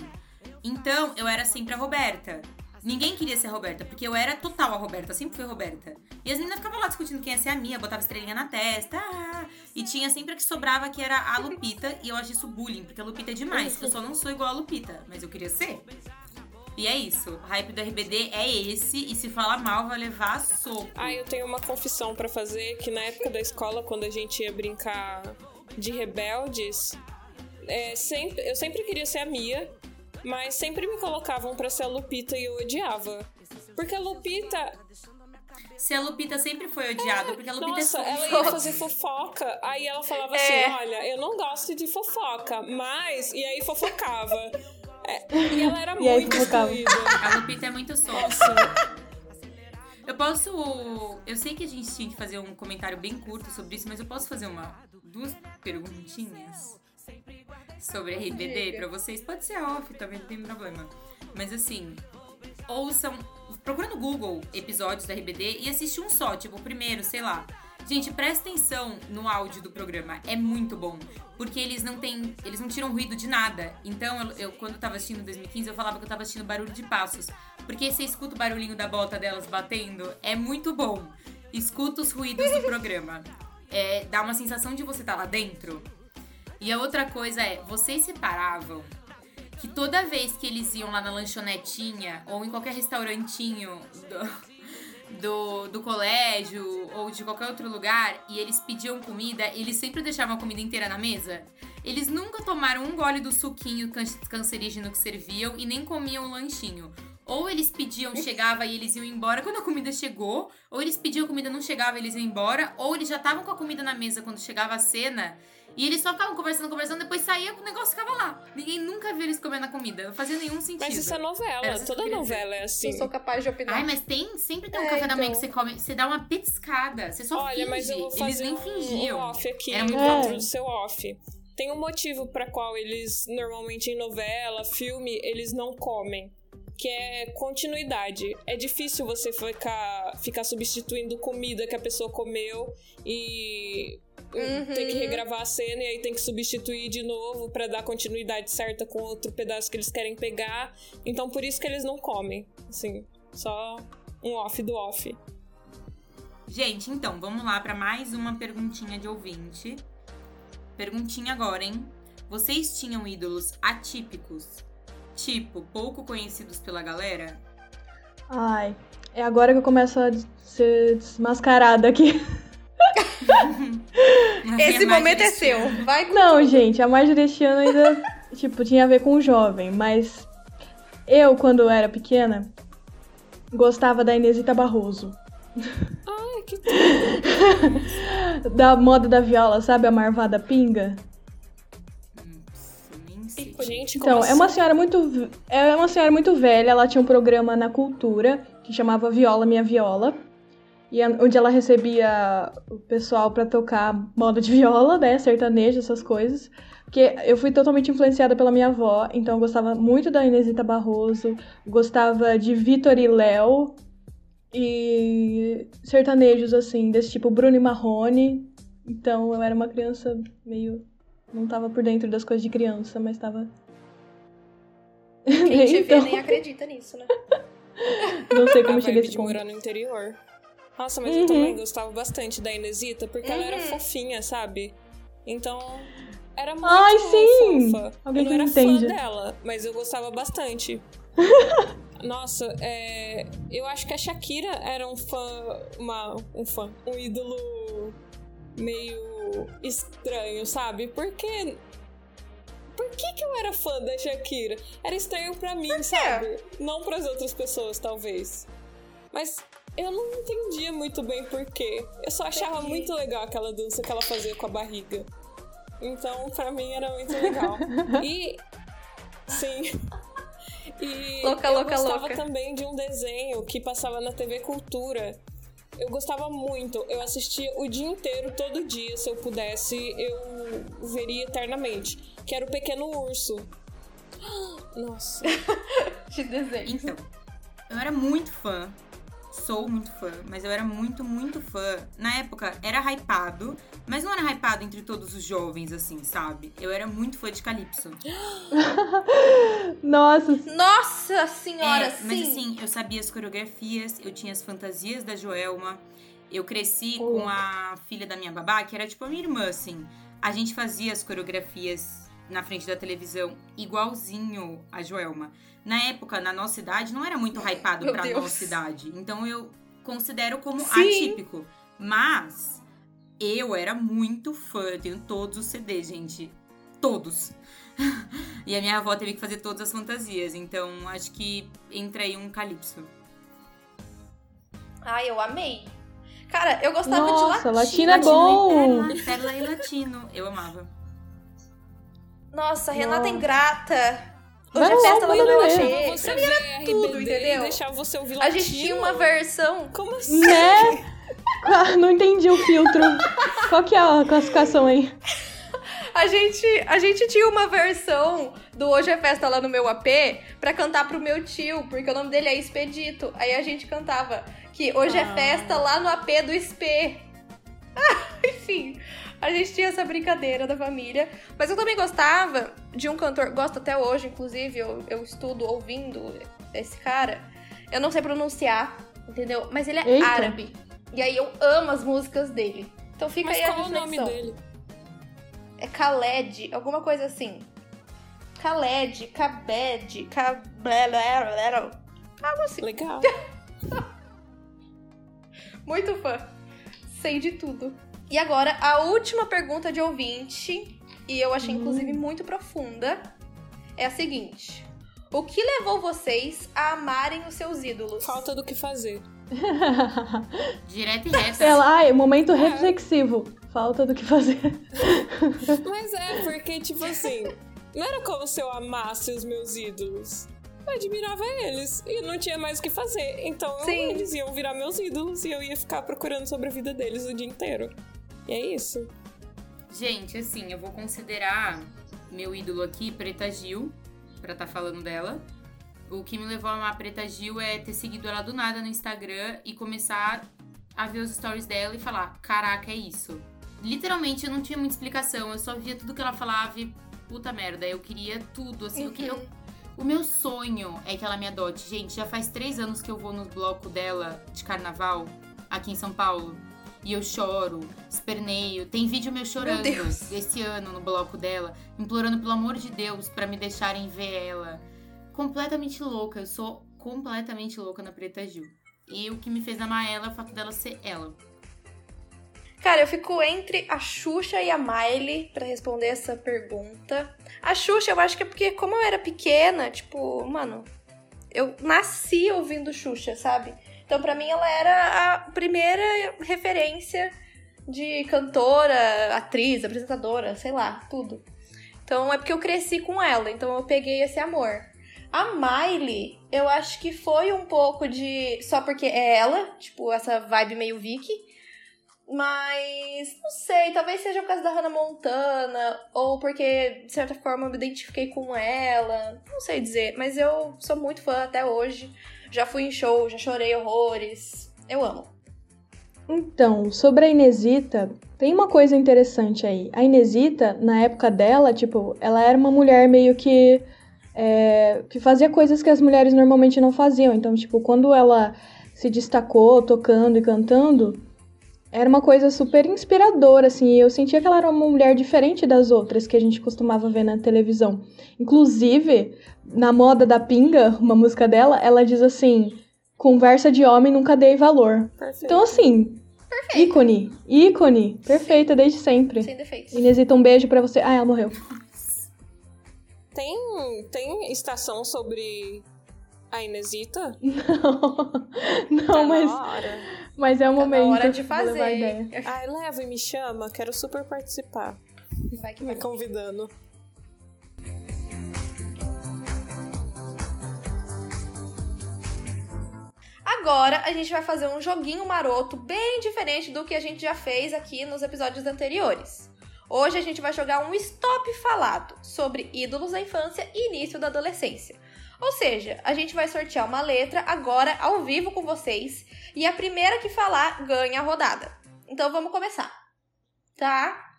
Então, eu era sempre a Roberta. Ninguém queria ser a Roberta, porque eu era total a Roberta, sempre fui a Roberta. E as meninas ficavam lá discutindo quem ia ser a minha, botava estrelinha na testa. ah, e tinha sempre a que sobrava, que era a Lupita, e eu acho isso bullying, porque a Lupita é demais. Eu só não sou igual a Lupita, mas eu queria ser. E é isso. O hype do RBD é esse, e se falar mal, vai levar soco. Ah, eu tenho uma confissão pra fazer que na época da escola, quando a gente ia brincar de rebeldes, é, sempre, eu sempre queria ser a Mia, Mas sempre me colocavam pra ser a Lupita e eu odiava. Porque a Lupita, Se a Lupita sempre foi odiada, porque a Lupita nossa, é ela ia fazer fofoca. Aí ela falava É. assim: olha, eu não gosto de fofoca, mas. E aí fofocava. É, e ela era <laughs> E aí muito excluída. A Lupita é muito solta. Nossa, Eu posso. Eu sei que a gente tinha que fazer um comentário bem curto sobre isso, mas eu posso fazer uma duas perguntinhas sobre RBD pra vocês? Pode ser off, também não tem problema. Mas assim, ouçam. Procura no Google episódios da RBD e assiste um só, tipo, o primeiro, sei lá. Gente, presta atenção no áudio do programa. É muito bom. Porque eles não têm. Eles não tiram ruído de nada. Então, eu, eu- quando eu tava assistindo 2015, eu falava que eu tava assistindo barulho de passos. Porque você escuta o barulhinho da bota delas batendo, é muito bom. Escuta os ruídos do programa. É, dá uma sensação de você estar lá dentro. E a outra coisa é, vocês separavam que toda vez que eles iam lá na lanchonetinha ou em qualquer restaurantinho do, do, do colégio ou de qualquer outro lugar e eles pediam comida, eles sempre deixavam a comida inteira na mesa? Eles nunca tomaram um gole do suquinho can- cancerígeno que serviam e nem comiam o lanchinho. Ou eles pediam, chegava e eles iam embora quando a comida chegou, ou eles pediam a comida não chegava e eles iam embora, ou eles já estavam com a comida na mesa quando chegava a cena e eles só ficavam conversando, conversando, depois saía, o negócio ficava lá. Ninguém nunca viu eles comendo a comida. Não fazia nenhum sentido. mas isso é novela. Era eu Toda novela é assim. Não sou capaz de opinar. Ai, mas tem, sempre tem um É, café da manhã então. que você come, você dá uma petiscada, você só Olha, finge. mas eu vou eles nem um, fingiam. um off aqui Era muito dentro bom. do seu off. Tem um motivo para qual eles, normalmente em novela, filme, eles não comem. Que é continuidade. É difícil você ficar, ficar substituindo comida que a pessoa comeu e Uhum. tem que regravar a cena e aí tem que substituir de novo pra dar continuidade certa com outro pedaço que eles querem pegar. Então por isso que eles não comem. Assim, só um off do off. Gente, então, vamos lá pra mais uma perguntinha de ouvinte. Perguntinha agora, hein? Vocês tinham ídolos atípicos? Tipo, pouco conhecidos pela galera? Ai, é agora que eu começo a ser desmascarada aqui. <laughs> <laughs> Esse mais momento é seu. Vai com Não, tudo. gente, a deste ano ainda, <laughs> tipo, tinha a ver com o jovem, mas eu, quando era pequena, gostava da Inesita Barroso. Ai, que <laughs> Da moda da viola, sabe? A marvada pinga. Então, é uma assim? senhora muito é uma senhora muito velha, ela tinha um programa na cultura que chamava Viola Minha Viola. E a- onde ela recebia o pessoal pra tocar moda de viola, né, sertanejo, essas coisas. Porque eu fui totalmente influenciada pela minha avó, então eu gostava muito da Inesita Barroso, gostava de Vitor e Léo e sertanejos assim, desse tipo Bruno e Marrone. Então eu era uma criança meio não tava por dentro das coisas de criança, mas tava Quem te <laughs> então, vê nem acredita nisso, né? <laughs> não sei A como cheguei a esse ponto. morar no interior. Nossa, mas Uhum. eu também gostava bastante da Inesita, porque ela era Uhum. fofinha, sabe? Então, era muito Ai, sim! fofa. Alguém eu não era entende. fã dela, mas eu gostava bastante. <laughs> Nossa, é, eu acho que a Shakira era um fã, uma, um fã, um ídolo meio estranho, sabe? Porque por que, que eu era fã da Shakira? Era estranho pra mim, sabe? Não pras outras pessoas, talvez. Mas eu não entendia muito bem por quê. Eu só achava Entendi. muito legal aquela dança que ela fazia com a barriga. Então, pra mim, era muito legal. <laughs> E. Sim. <laughs> E Louca, eu louca, gostava louca. também de um desenho que passava na TV Cultura. Eu gostava muito. Eu assistia o dia inteiro, todo dia, se eu pudesse, eu veria eternamente. Que era o Pequeno Urso. <gasps> Nossa. <laughs> De desenho. Então, eu era muito fã. Sou muito fã, mas eu era muito, muito fã. Na época, era hypado, mas não era hypado entre todos os jovens, assim, sabe? Eu era muito fã de Calypso. <laughs> Nossa, Nossa senhora, É, sim. mas assim, eu sabia as coreografias, eu tinha as fantasias da Joelma. Eu cresci Oh. com a filha da minha babá, que era tipo a minha irmã, assim. A gente fazia as coreografias na frente da televisão igualzinho a Joelma. Na época, na nossa idade, não era muito hypado Meu pra Deus. nossa idade. Então eu considero como Sim. atípico. Mas eu era muito fã, eu tenho todos os CDs, gente. Todos. <laughs> e a minha avó teve que fazer todas as fantasias. Então, acho que entra aí um calypso. Ai, eu amei. Cara, eu gostava Nossa, de latino. latino é bom. Pérola, pérola e latino. Eu amava. Nossa, Renata Nossa. Ingrata. Hoje é lá, festa lá no meu achei. Você Pra mim era tudo, entendeu? Deixar você ouvir A gente latino? tinha uma versão. Como <laughs> assim? Né? Ah, Não entendi o filtro. Qual que é a classificação aí? A gente, a gente tinha uma versão do Hoje é Festa lá no meu AP pra cantar pro meu tio, porque o nome dele é Expedito. Aí a gente cantava que hoje é Ah. festa lá no AP do SP. <laughs> Enfim, a gente tinha essa brincadeira da família. Mas eu também gostava de um cantor, gosto até hoje, inclusive, eu, eu estudo ouvindo esse cara. Eu não sei pronunciar, entendeu? Mas ele é Eita. árabe. E aí eu amo as músicas dele. Então fica Mas aí a qual o nome reflexão. dele? É Khaled, alguma coisa assim. Khaled, Kabed, Kablero, algo assim. Legal. <laughs> Muito fã. Sei de tudo. E agora, a última pergunta de ouvinte, e eu achei inclusive muito profunda, é a seguinte. O que levou vocês a amarem os seus ídolos? Falta do que fazer. <laughs> Direto e reto. Ela, ai, momento reflexivo. Falta do que fazer. <laughs> Mas é, porque, tipo assim, não era como se eu amasse os meus ídolos. Eu admirava eles e não tinha mais o que fazer. Então Sim. eles iam virar meus ídolos e eu ia ficar procurando sobre a vida deles o dia inteiro. E é isso. Gente, assim, eu vou considerar meu ídolo aqui, Preta Gil, pra estar falando dela. O que me levou a amar a Preta Gil é ter seguido ela do nada no Instagram e começar a ver os stories dela e falar: caraca, é isso. Literalmente, eu não tinha muita explicação, eu só via tudo que ela falava e puta merda, eu queria tudo, assim, o que eu. O meu sonho é que ela me adote. Gente, já faz três anos que eu vou no bloco dela de carnaval, aqui em São Paulo. E eu choro, esperneio. Tem vídeo meu chorando esse ano no bloco dela, implorando pelo amor de Deus pra me deixarem ver ela. Completamente louca, eu sou completamente louca na Preta Gil. E o que me fez amar ela é o fato dela ser ela. Cara, eu fico entre a Xuxa e a Miley pra responder essa pergunta. A Xuxa, eu acho que é porque, como eu era pequena, tipo, mano, eu nasci ouvindo Xuxa, sabe? Então, pra mim, ela era a primeira referência de cantora, atriz, apresentadora, sei lá, tudo. Então, é porque eu cresci com ela, então eu peguei esse amor. A Miley, eu acho que foi um pouco de. Só porque é ela, tipo, essa vibe meio Vicky. Mas não sei, talvez seja por causa da Hannah Montana, ou porque, de certa forma, eu me identifiquei com ela. Não sei dizer, mas eu sou muito fã até hoje. Já fui em show, já chorei horrores. Eu amo. Então, sobre a Inesita, tem uma coisa interessante aí. A Inesita, na época dela, tipo, ela era uma mulher meio que. é, que fazia coisas que as mulheres normalmente não faziam. Então, tipo, quando ela se destacou tocando e cantando, era uma coisa super inspiradora, assim. E eu sentia que ela era uma mulher diferente das outras que a gente costumava ver na televisão. Inclusive, na moda da Pinga, uma música dela, ela diz assim: conversa de homem nunca dei valor. Perfeito. Então, assim, ícone, ícone, perfeita desde sempre. Sem defeitos. Inesita, um beijo pra você. Ah, ela morreu. Tem, tem estação sobre a Inesita? <laughs> Não, Tá mas, na hora. Mas é o momento. hora de fazer. Ai, leva e me chama, quero super participar. Vai que Me vai. convidando. Agora a gente vai fazer um joguinho maroto bem diferente do que a gente já fez aqui nos episódios anteriores. Hoje a gente vai jogar um stop falado sobre ídolos da infância e início da adolescência. Ou seja, a gente vai sortear uma letra agora ao vivo com vocês e a primeira que falar ganha a rodada. Então vamos começar. Tá?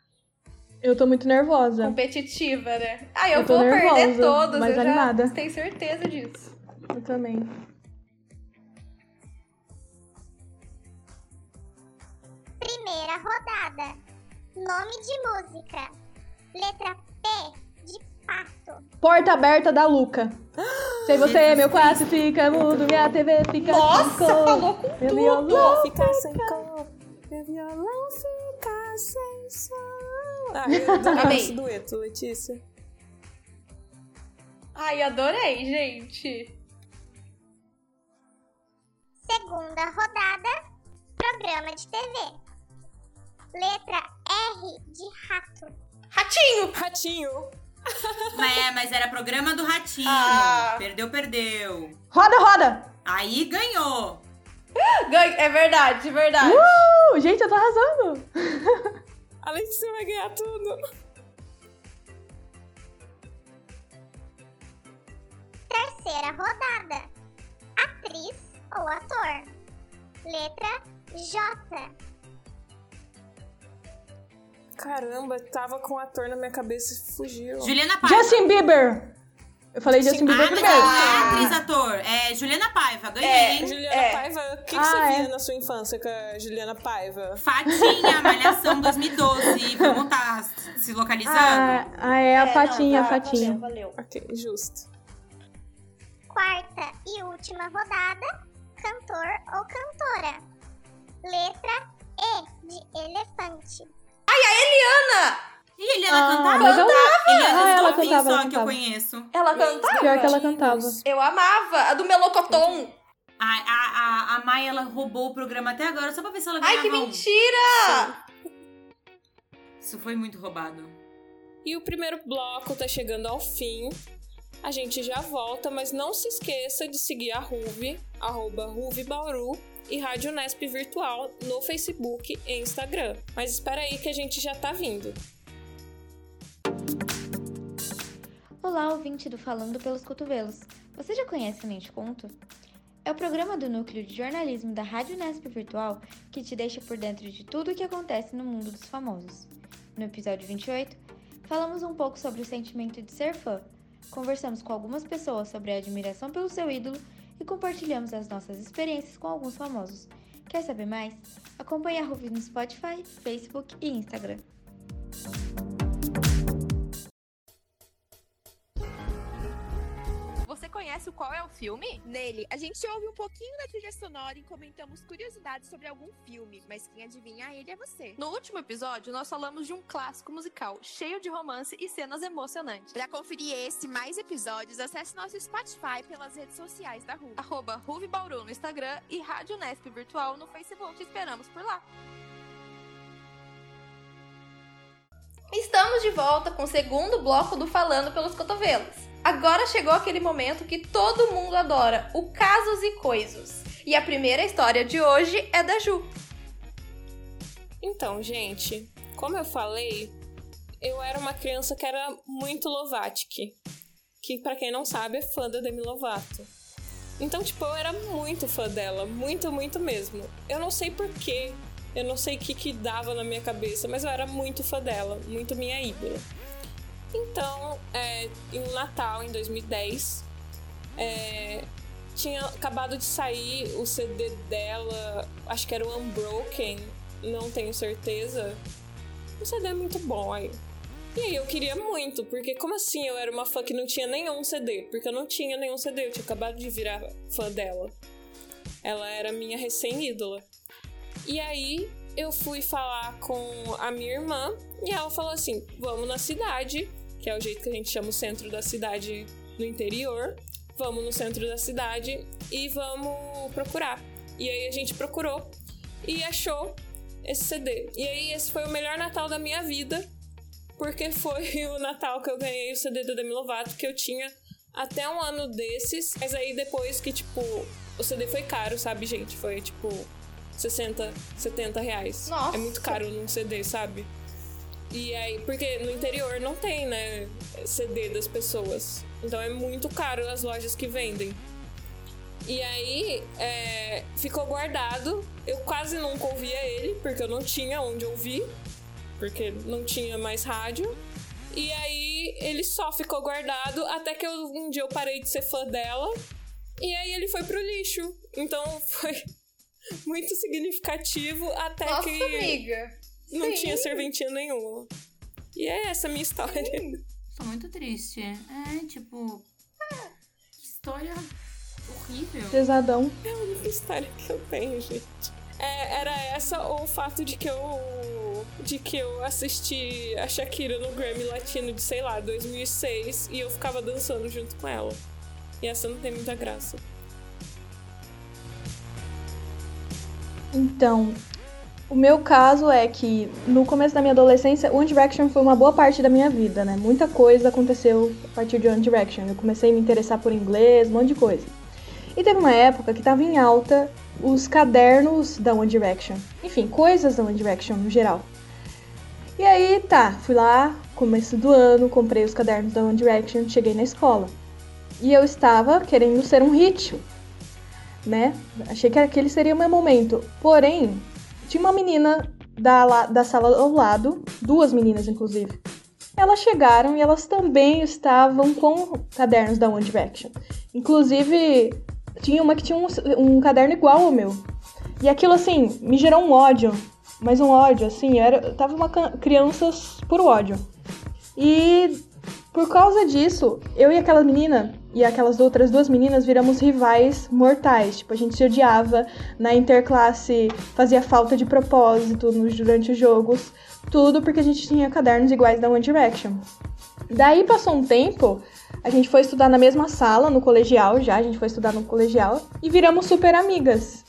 Eu tô muito nervosa. Competitiva, né? Ah, eu, Eu tô vou perder nervosa, todos, mas eu animada. já tenho certeza disso. Eu também. Primeira rodada. Nome de música. Letra P. Porta aberta da Luca. Sem você, meu quarto fica mudo, minha TV fica Nossa, sem cor. falou com Meu tudo! violão Ficar sem cor, meu violão ficar sem som. Ah, eu esse dueto, Letícia. Ai, adorei, gente. Segunda rodada, programa de TV. Letra R de rato. Ratinho! Ratinho. É, mas era programa do Ratinho. Ah. Perdeu, perdeu. Roda, roda! Aí ganhou. <gasps> É verdade, verdade. Uh, gente, eu tô arrasando! <laughs> A Letícia vai ganhar tudo. Terceira rodada, atriz ou ator. Letra J. Caramba, tava com o ator na minha cabeça e fugiu. Juliana Paiva. Justin Bieber! Eu falei Justin Sim. Bieber Ah, primeiro. é atriz, ator. É Juliana Paiva. Ganhei, É. hein? Juliana É. Paiva, o que, que Ah, você é. via na sua infância com a Juliana Paiva? Fatinha, <laughs> Malhação 2012. Vamos tá se localizando? Ah, ah, é a É, Fatinha, não, a tá, Fatinha. Valeu, valeu. Ok, justo. Quarta e última rodada, cantor ou cantora. Letra E de elefante. Ana! E Eliana Ah, cantava? mas eu- Eliana Ah, ela cantava, só ela que eu cantava. conheço. Ela cantava? Pior que ela cantava. Eu amava. A do Melocoton. A, a, a, a Maia, ela roubou o programa até agora, só pra ver se ela Ai, ganhava que um. mentira! Isso foi muito roubado. E o primeiro bloco tá chegando ao fim. A gente já volta, mas não se esqueça de seguir a Ruve, arroba Ruve Bauru e Rádio Nesp Virtual no Facebook e Instagram. Mas espera aí que a gente já tá vindo. Olá, ouvinte do Falando pelos Cotovelos. Você já conhece o Nem Te Conto? É o programa do núcleo de jornalismo da Rádio Nesp Virtual que te deixa por dentro de tudo o que acontece no mundo dos famosos. No episódio 28, falamos um pouco sobre o sentimento de ser fã, conversamos com algumas pessoas sobre a admiração pelo seu ídolo e compartilhamos as nossas experiências com alguns famosos. Quer saber mais? Acompanhe a Ruvi no Spotify, Facebook e Instagram. Conhece o Qual é o Filme? Nele, a gente ouve um pouquinho da trilha sonora e comentamos curiosidades sobre algum filme, mas quem adivinha ele é você. No último episódio, nós falamos de um clássico musical cheio de romance e cenas emocionantes. Para conferir esse e mais episódios, acesse nosso Spotify pelas redes sociais da RU. Arroba Ruve Bauru no Instagram e Rádio Nesp Virtual no Facebook. Te esperamos por lá. Estamos de volta com o segundo bloco do Falando pelos Cotovelos. Agora chegou aquele momento que todo mundo adora, o Casos e Coisos. E a primeira história de hoje é da Ju. Então, gente, como eu falei, eu era uma criança que era muito Lovatic, que pra quem não sabe é fã da Demi Lovato. Então, tipo, eu era muito fã dela, muito, muito mesmo. Eu não sei porquê, eu não sei o que que dava na minha cabeça, mas eu era muito fã dela, muito minha ídola. Então, é, em um Natal, em 2010, é, tinha acabado de sair o CD dela, acho que era o Unbroken, não tenho certeza. O CD é muito bom aí. E aí eu queria muito, porque como assim eu era uma fã que não tinha nenhum CD? Porque eu não tinha nenhum CD, eu tinha acabado de virar fã dela. Ela era minha recém-ídola. E aí eu fui falar com a minha irmã e ela falou assim: vamos na cidade, que é o jeito que a gente chama o centro da cidade no interior. Vamos no centro da cidade e vamos procurar. E aí a gente procurou e achou esse CD. E aí esse foi o melhor Natal da minha vida, porque foi <laughs> o Natal que eu ganhei o CD da Demi Lovato, que eu tinha até um ano desses. Mas aí depois que, tipo, o CD foi caro, sabe, gente? Foi tipo 60, 70 reais. Nossa. É muito caro num CD, sabe? E aí, porque no interior não tem, né, CD das pessoas. Então é muito caro as lojas que vendem. E aí, é, ficou guardado. Eu quase nunca ouvia ele, porque eu não tinha onde ouvir, porque não tinha mais rádio. E aí, ele só ficou guardado até que eu, um dia eu parei de ser fã dela. E aí, ele foi pro lixo. Então, <laughs> foi muito significativo até Nossa, que amiga. não Sim. tinha serventia nenhuma. E é essa a minha história. Tô muito triste. É, tipo. Que história horrível. Pesadão. É a única história que eu tenho, gente. É, era essa ou o fato de que eu de que eu assisti a Shakira no Grammy Latino de, sei lá, 2006 e eu ficava dançando junto com ela. E essa não tem muita graça. Então, o meu caso é que no começo da minha adolescência, One Direction foi uma boa parte da minha vida, né? Muita coisa aconteceu a partir de One Direction. Eu comecei a me interessar por inglês, um monte de coisa. E teve uma época que tava em alta os cadernos da One Direction. Enfim, coisas da One Direction no geral. E aí, tá, fui lá, começo do ano, comprei os cadernos da One Direction, cheguei na escola. E eu estava querendo ser um hit, né? Achei que aquele seria o meu momento. Porém, tinha uma menina da, da sala ao lado, duas meninas inclusive. Elas chegaram e elas também estavam com cadernos da One Direction. Inclusive, tinha uma que tinha um, um caderno igual ao meu. E aquilo, assim, me gerou um ódio. Mas um ódio, assim, era, eu tava uma criança por ódio. E por causa disso, eu e aquela menina e aquelas outras duas meninas viramos rivais mortais. Tipo, a gente se odiava na interclasse, fazia falta de propósito nos, durante os jogos. Tudo porque a gente tinha cadernos iguais da One Direction. Daí passou um tempo, a gente foi estudar na mesma sala, no colegial já, a gente foi estudar no colegial, e viramos super amigas.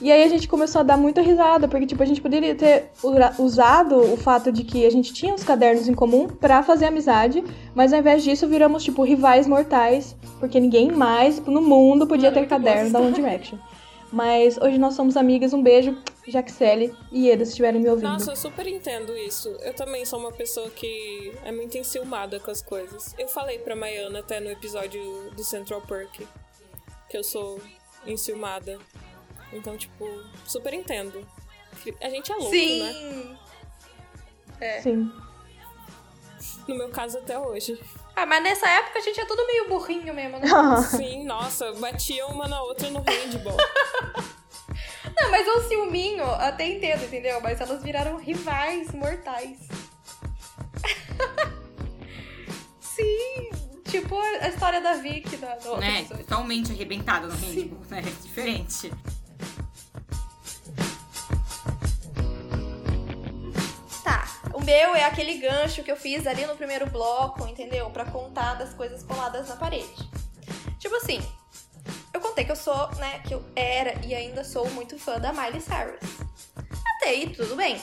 E aí a gente começou a dar muita risada, porque tipo, a gente poderia ter usado o fato de que a gente tinha os cadernos em comum pra fazer amizade, mas ao invés disso viramos tipo rivais mortais, porque ninguém mais no mundo podia ter caderno da One Direction. Mas hoje nós somos amigas, um beijo, Jaxele e Eda, se estiverem me ouvindo. Nossa, eu super entendo isso. Eu também sou uma pessoa que é muito enciumada com as coisas. Eu falei pra Maiana até no episódio do Central Perk que eu sou enciumada. Então, tipo, super entendo. A gente é louco, né? Sim. É. Sim. No meu caso, até hoje. Ah, mas nessa época a gente é tudo meio burrinho mesmo, né? <laughs> Sim, nossa, batia uma na outra no handball. <laughs> Não, mas o ciúminho, até entendo, entendeu? Mas elas viraram rivais mortais. <laughs> Sim, tipo a história da Vicky da, do outro Né? Totalmente arrebentada no handball, né? Diferente. Meu é aquele gancho que eu fiz ali no primeiro bloco, entendeu? Pra contar das coisas coladas na parede. Tipo assim, eu contei que eu sou, né, que eu era e ainda sou muito fã da Miley Cyrus. Até aí, tudo bem.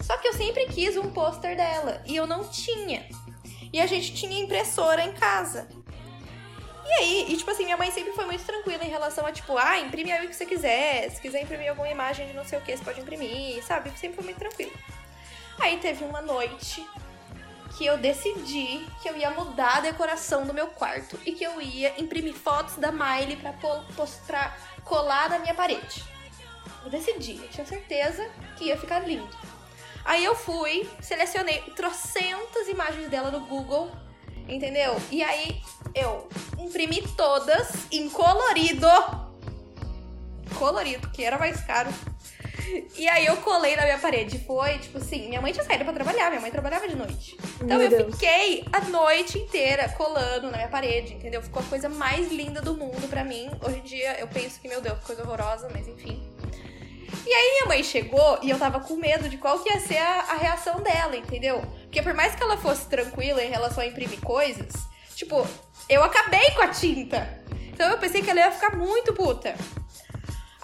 Só que eu sempre quis um pôster dela e eu não tinha. E a gente tinha impressora em casa. E aí, e tipo assim, minha mãe sempre foi muito tranquila em relação a, tipo, ah, imprime aí o que você quiser. Se quiser imprimir alguma imagem de não sei o que, você pode imprimir, sabe? Sempre foi muito tranquila. Aí teve uma noite que eu decidi que eu ia mudar a decoração do meu quarto e que eu ia imprimir fotos da Miley pra, pra colar na minha parede. Eu decidi, eu tinha certeza que ia ficar lindo. Aí eu fui, selecionei trocentas imagens dela no Google, entendeu? E aí eu imprimi todas em colorido. Colorido, que era mais caro. <laughs> E aí eu colei na minha parede. Foi, tipo assim, minha mãe tinha saído pra trabalhar, minha mãe trabalhava de noite. Então Meu eu Deus. fiquei a noite inteira colando na minha parede, entendeu? Ficou a coisa mais linda do mundo pra mim. Hoje em dia eu penso que, meu Deus, que coisa horrorosa, mas enfim. E aí minha mãe chegou e eu tava com medo de qual que ia ser a, a reação dela, entendeu? Porque por mais que ela fosse tranquila em relação a imprimir coisas, tipo, eu acabei com a tinta. Então eu pensei que ela ia ficar muito puta.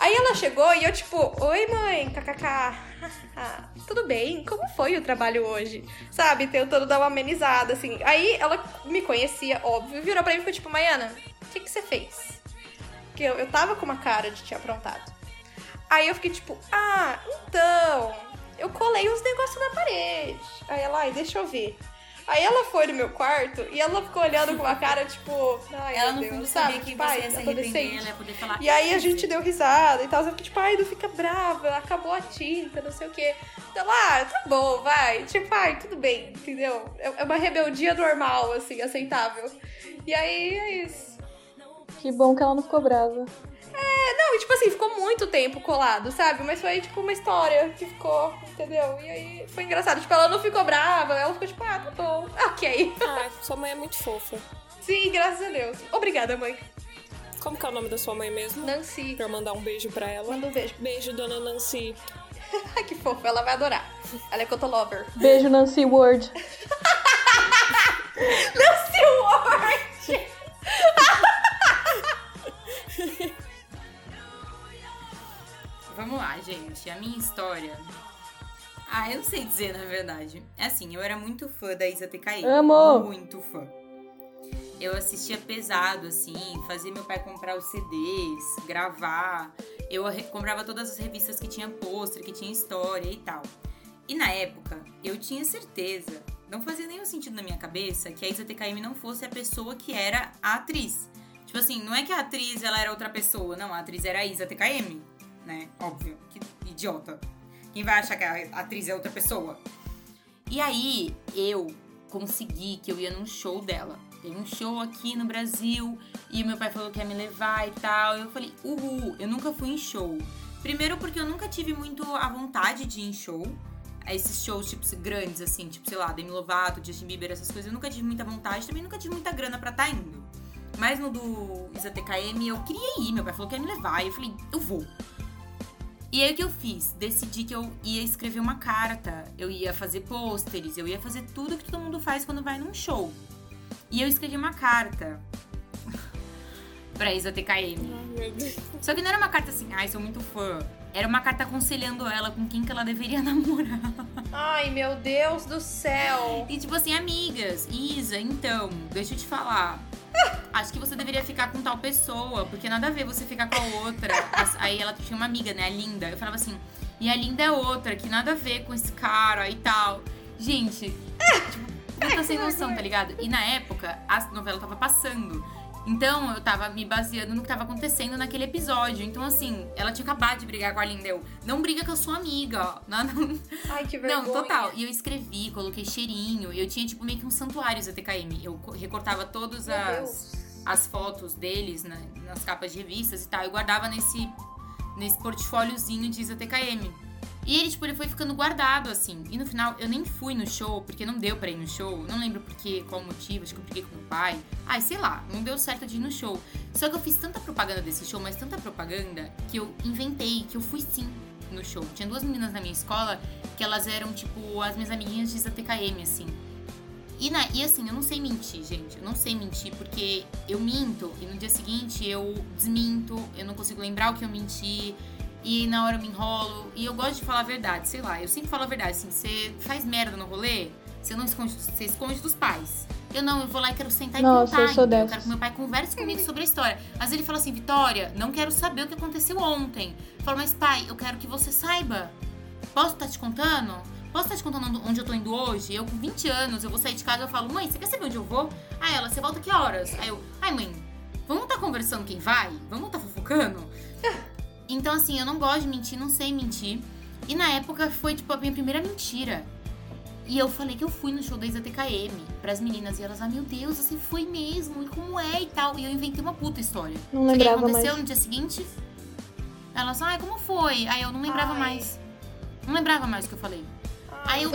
Aí ela chegou e eu, tipo, oi mãe, kkk. <laughs> Tudo bem? Como foi o trabalho hoje? Sabe? Tentando dar uma amenizada, assim. Aí ela me conhecia, óbvio, virou pra mim e ficou tipo, Maiana, o que, que você fez? Porque eu, eu tava com uma cara de te aprontado. Aí eu fiquei tipo, ah, então, eu colei uns negócios na parede. Aí ela, ai, deixa eu ver. Aí ela foi no meu quarto e ela ficou olhando com uma cara, tipo, ai, Ela meu no Deus, sabe? que Tipo, você ai, ia se arrepender, adolescente. ia poder falar. E aí a "Ih, gente deu risada e tal. Eu fiquei tipo, ai, não fica brava, acabou a tinta, não sei o quê. Então, ah, tá bom, vai. Tipo, ai, tudo bem, entendeu? É é uma rebeldia normal, assim, aceitável. E aí é isso. Que bom que ela não ficou brava. É, não, e tipo assim, ficou muito tempo colado, sabe? Mas foi tipo uma história que ficou, entendeu? E aí foi engraçado. Tipo, ela não ficou brava, ela ficou tipo, ah, tá bom, <laughs> ok. Ah, sua mãe é muito fofa. Sim, graças a Deus. Obrigada, mãe. Como que é o nome da sua mãe mesmo? Nancy. Pra eu mandar um beijo pra ela. Manda um beijo. Beijo, dona Nancy. <laughs> Ai, que fofo, ela vai adorar. Ela é Cotolover. Beijo, Nancy Ward. <laughs> Nancy Ward! Vamos lá, gente. A minha história. Ah, eu não sei dizer, na verdade. É assim, eu era muito fã da Isa TKI. Amo! Muito fã. Eu assistia pesado, assim, fazia meu pai comprar os CDs, gravar. Eu comprava todas as revistas que tinha pôster, que tinha história e tal. E na época, eu tinha certeza, não fazia nenhum sentido na minha cabeça que a Isa TKM não fosse a pessoa que era a atriz. Tipo assim, não é que a atriz ela era outra pessoa, não, a atriz era a Isa TKM, né? Óbvio, que idiota. Quem vai achar que a atriz é outra pessoa? E aí, eu consegui que eu ia num show dela. Tem um show aqui no Brasil e meu pai falou que ia me levar e tal. Eu falei, uhul, eu nunca fui em show. Primeiro porque eu nunca tive muito a vontade de ir em show. Esses shows, tipo, grandes, assim, tipo, sei lá, Demi Lovato, Justin Bieber, essas coisas, eu nunca tive muita vontade. Também nunca tive muita grana pra estar indo. Mas no do Isa TKM eu queria ir, meu pai falou que ia me levar. E eu falei, eu vou. E aí o que eu fiz? Decidi que eu ia escrever uma carta, eu ia fazer pôsteres, eu ia fazer tudo que todo mundo faz quando vai num show. E eu escrevi uma carta <laughs> pra Isa TKM. Só que não era uma carta assim, ai, sou muito fã. Era uma carta aconselhando ela com quem que ela deveria <laughs> namorar. Ai, meu Deus do céu. E tipo assim, amigas, Isa, então, deixa eu te falar. Acho que você deveria ficar com tal pessoa, porque nada a ver você ficar com a outra. Aí ela tinha uma amiga, né, a Linda. Eu falava assim, e a Linda é outra, que nada a ver com esse cara e tal. Gente, tipo, puta sem noção, tá ligado? E na época, a novela tava passando. Então eu tava me baseando no que tava acontecendo naquele episódio. Então, assim, ela tinha acabado de brigar com a Linda. Eu, não briga com a sua amiga, ó. <laughs> Não, não, Ai, que vergonha. não, total. E eu escrevi, coloquei cheirinho. Eu tinha, tipo, meio que um santuário ZTKM. Eu co- recortava todas Meu as, Deus. as fotos deles né, nas capas de revistas e tal. Eu guardava nesse, nesse portfóliozinho de ZTKM. E ele, tipo, ele foi ficando guardado, assim. E no final, eu nem fui no show, porque não deu pra ir no show. Não lembro por quê, qual o motivo. Acho que eu briguei com meu pai. Ai, sei lá, não deu certo de ir no show. Só que eu fiz tanta propaganda desse show, mas tanta propaganda, que eu inventei que eu fui sim no show. Tinha duas meninas na minha escola que elas eram, tipo, as minhas amiguinhas de ZTKM, assim. E, na, e assim, eu não sei mentir, gente. Eu não sei mentir porque eu minto e no dia seguinte eu desminto, eu não consigo lembrar o que eu menti. E na hora eu me enrolo. E eu gosto de falar a verdade, sei lá. Eu sempre falo a verdade, assim. Você faz merda no rolê, você não esconde, você esconde dos pais. Eu não, eu vou lá e quero sentar e Nossa, contar. eu sou entendeu? Eu quero que meu pai converse comigo sobre a história. Às vezes ele fala assim, Vitória, não quero saber o que aconteceu ontem. Eu falo, mas pai, eu quero que você saiba. Posso estar te contando? Posso estar te contando onde eu tô indo hoje? Eu com 20 anos, eu vou sair de casa e eu falo, mãe, você quer saber onde eu vou? Aí ela, você volta que horas? Aí eu, ai mãe, vamos estar conversando quem vai? Vamos estar fofocando? Então, assim, eu não gosto de mentir, não sei mentir. E na época foi, tipo, a minha primeira mentira. E eu falei que eu fui no show da Isa TKM pras meninas. E elas, ah, meu Deus, você foi mesmo? E como é e tal? E eu inventei uma puta história. Não Só que aí lembrava aconteceu mais. no dia seguinte. Elas, ai, como foi? Aí eu não lembrava Ai. mais. Não lembrava mais o que eu falei. Aí eu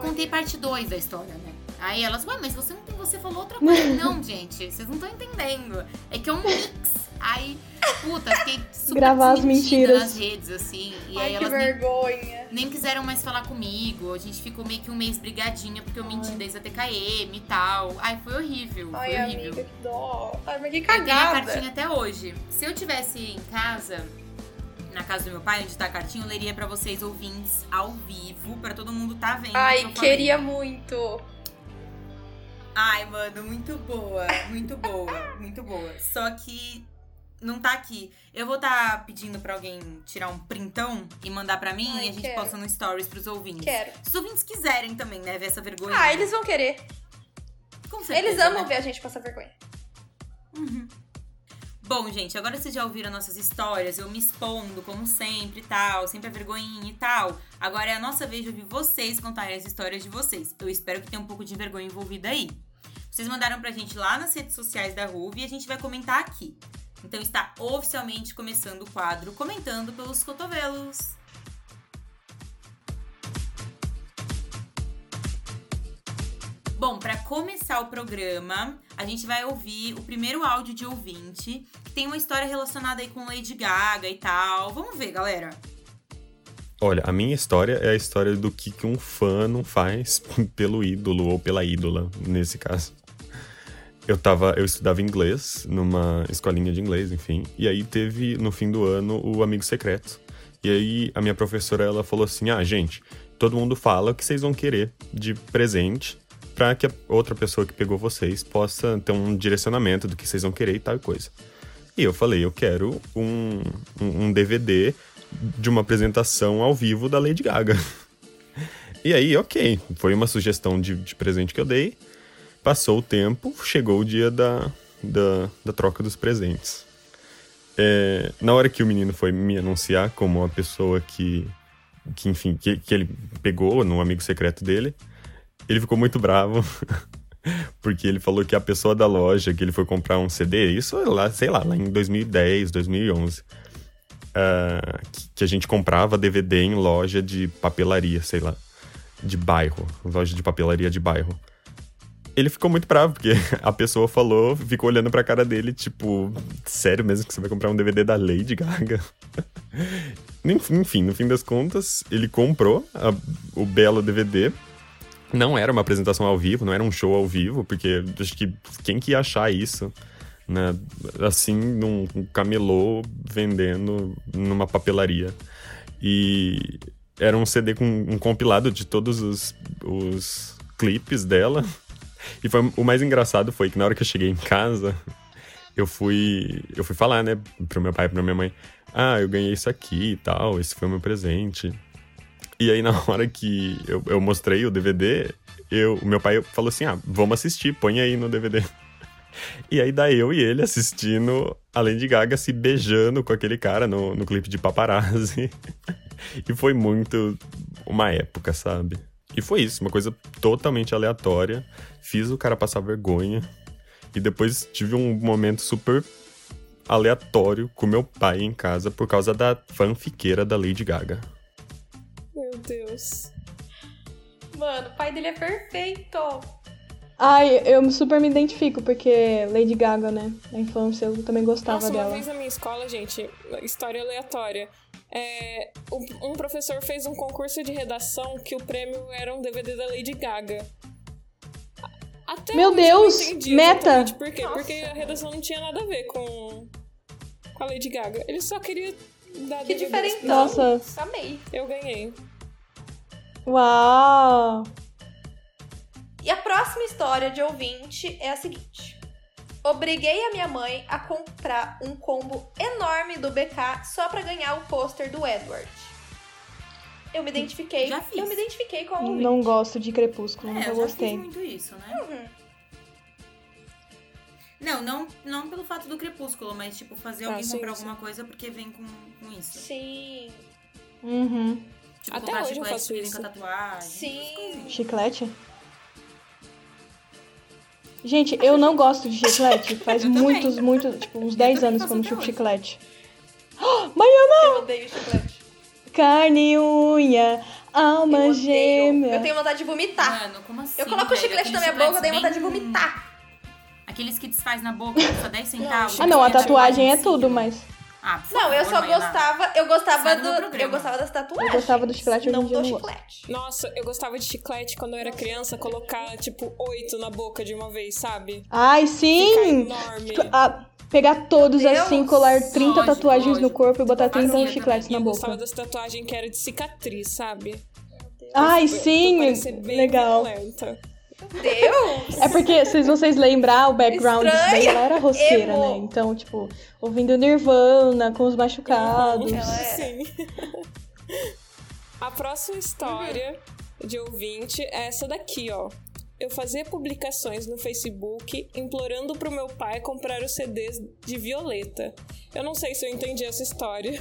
contei parte 2 da história, né? Aí elas, ué, mas você não tem, você falou outra coisa. <laughs> não, gente, vocês não estão entendendo. É que é um mix. Aí, puta, fiquei super Gravar as mentiras. nas redes, assim. E Ai, aí que elas nem, vergonha. nem quiseram mais falar comigo. A gente ficou meio que um mês brigadinha porque eu menti desde a TKM e tal. Ai, foi horrível. Foi Ai, horrível. amiga, que dó. Ai, mas que Eu tenho a cagada. cartinha até hoje. Se eu tivesse em casa, na casa do meu pai, onde tá a cartinha, eu leria pra vocês ouvintes ao vivo, pra todo mundo tá vendo. que Ai, eu falei. queria muito. Ai, mano, muito boa, muito boa, muito boa. Só que não tá aqui. Eu vou tá pedindo pra alguém tirar um printão e mandar pra mim Ai, e a gente quero. posta no stories pros ouvintes. Quero. Se os ouvintes quiserem também, né, ver essa vergonha. Ah, eles vão querer. Com certeza, Eles amam né? ver a gente passar vergonha. Bom, gente, agora vocês já ouviram nossas histórias, eu me expondo, como sempre e tal, sempre a vergonhinha e tal. Agora é a nossa vez de ouvir vocês contarem as histórias de vocês. Eu espero que tenha um pouco de vergonha envolvida aí. Vocês mandaram pra gente lá nas redes sociais da Ruve e a gente vai comentar aqui. Então está oficialmente começando o quadro Comentando pelos Cotovelos. Bom, pra começar o programa, a gente vai ouvir o primeiro áudio de ouvinte, que tem uma história relacionada aí com Lady Gaga e tal. Vamos ver, galera. Olha, a minha história é a história do que, que um fã não faz <laughs> pelo ídolo ou pela ídola, nesse caso. Eu tava, eu estudava inglês numa escolinha de inglês, enfim. E aí teve no fim do ano o amigo secreto. E aí a minha professora ela falou assim: "Ah, gente, todo mundo fala o que vocês vão querer de presente para que a outra pessoa que pegou vocês possa ter um direcionamento do que vocês vão querer e tal coisa". E eu falei: "Eu quero um, um, DVD de uma apresentação ao vivo da Lady Gaga". <laughs> E aí, ok, foi uma sugestão de, de presente que eu dei. Passou o tempo, chegou o dia da, da, da troca dos presentes. É, na hora que o menino foi me anunciar como a pessoa que, que enfim, que, que ele pegou no amigo secreto dele, ele ficou muito bravo. <laughs> Porque ele falou que a pessoa da loja que ele foi comprar um CD, isso lá, sei lá, lá em 2010, 2011, ah, que, que a gente comprava DVD em loja de papelaria, sei lá, de bairro, loja de papelaria de bairro ele ficou muito bravo, porque <laughs> a pessoa falou, ficou olhando pra cara dele, tipo, sério mesmo que você vai comprar um DVD da Lady Gaga? <laughs> Enfim, no fim das contas, ele comprou a- o belo DVD. Não era uma apresentação ao vivo, não era um show ao vivo, porque acho que quem que ia achar isso, né? Assim, num um camelô vendendo numa papelaria. E era um CD com um compilado de todos os, os clipes dela. E foi, o mais engraçado foi que na hora que eu cheguei em casa, eu fui, eu fui falar, né, pro meu pai e pra minha mãe: Ah, eu ganhei isso aqui e tal, esse foi o meu presente. E aí, na hora que eu, eu mostrei o DVD, eu, o meu pai falou assim: Ah, vamos assistir, põe aí no DVD. E aí, dá eu e ele assistindo a Lady Gaga se beijando com aquele cara no, no clipe de paparazzi. <laughs> E foi muito uma época, sabe? E foi isso, uma coisa totalmente aleatória. Fiz o cara passar vergonha. E depois tive um momento super aleatório com meu pai em casa por causa da fanfiqueira da Lady Gaga. Deus. Mano, o pai dele é perfeito. Ai, eu super me identifico, porque Lady Gaga, né? Na infância eu também gostava Nossa, uma dela. vez na minha escola, gente, história aleatória. É, um professor fez um concurso de redação que o prêmio era um DVD da Lady Gaga. Até Meu Deus, entendi meta! Por quê? Porque a redação não tinha nada a ver com, com a Lady Gaga. Ele só queria dar Que DVD. diferentão. Nossa. Amei. Eu ganhei. Uau! E a próxima história de ouvinte é a seguinte. Obriguei a minha mãe a comprar um combo enorme do BK só pra ganhar o pôster do Edward. Eu me identifiquei. Já fiz. Eu me identifiquei com a ouvinte. Não gosto de Crepúsculo, É, nunca eu já gostei. fiz muito isso, né? Uhum. Não, não, não pelo fato do crepúsculo, mas tipo, fazer Ah, alguém sim, comprar sim. alguma coisa porque vem com, com isso. Sim. Uhum. Tipo, Até comprar hoje eu chiclete faço que vem isso. com tatuagem. Sim. Chiclete? Gente, eu não gosto de chiclete. Faz <laughs> Eu também. muitos, muitos, tipo, uns 10 também anos faço que eu não chupo chiclete. Maiana! Eu odeio chiclete. Carne, unha, alma Eu gêmea. Eu tenho vontade de vomitar. Mano, como assim? eu coloco o chiclete na minha boca, eu tenho vontade de vomitar. Aqueles que desfaz na boca, custa 10 centavos. Ah, não, a tatuagem é tudo, mas Ah, por Não, eu favor, só Maiana. gostava. Eu gostava Sai do. Eu gostava das tatuagens. eu gostava do chiclete, Não eu do chiclete. Nossa, eu gostava de chiclete quando eu era criança, colocar, tipo, oito na boca de uma vez, sabe? Ai, Ficar sim! enorme. Tipo, ah, pegar todos Meu assim, colar 30 Lógico, tatuagens no lógico. corpo e botar 30 Fazia chicletes E na eu boca. gostava das tatuagens que era de cicatriz, sabe? Ai, Pra sim! bem Legal. violenta. Deus! É porque, se vocês lembrar o background disso daí, Estranho. ela era rosqueira, Emo. né? Então, tipo, ouvindo Nirvana com os machucados. Ela é- Sim. A próxima história de ouvinte é essa daqui, ó. Eu fazia publicações no Facebook implorando pro meu pai comprar os CDs de Violeta. Eu não sei se eu entendi essa história.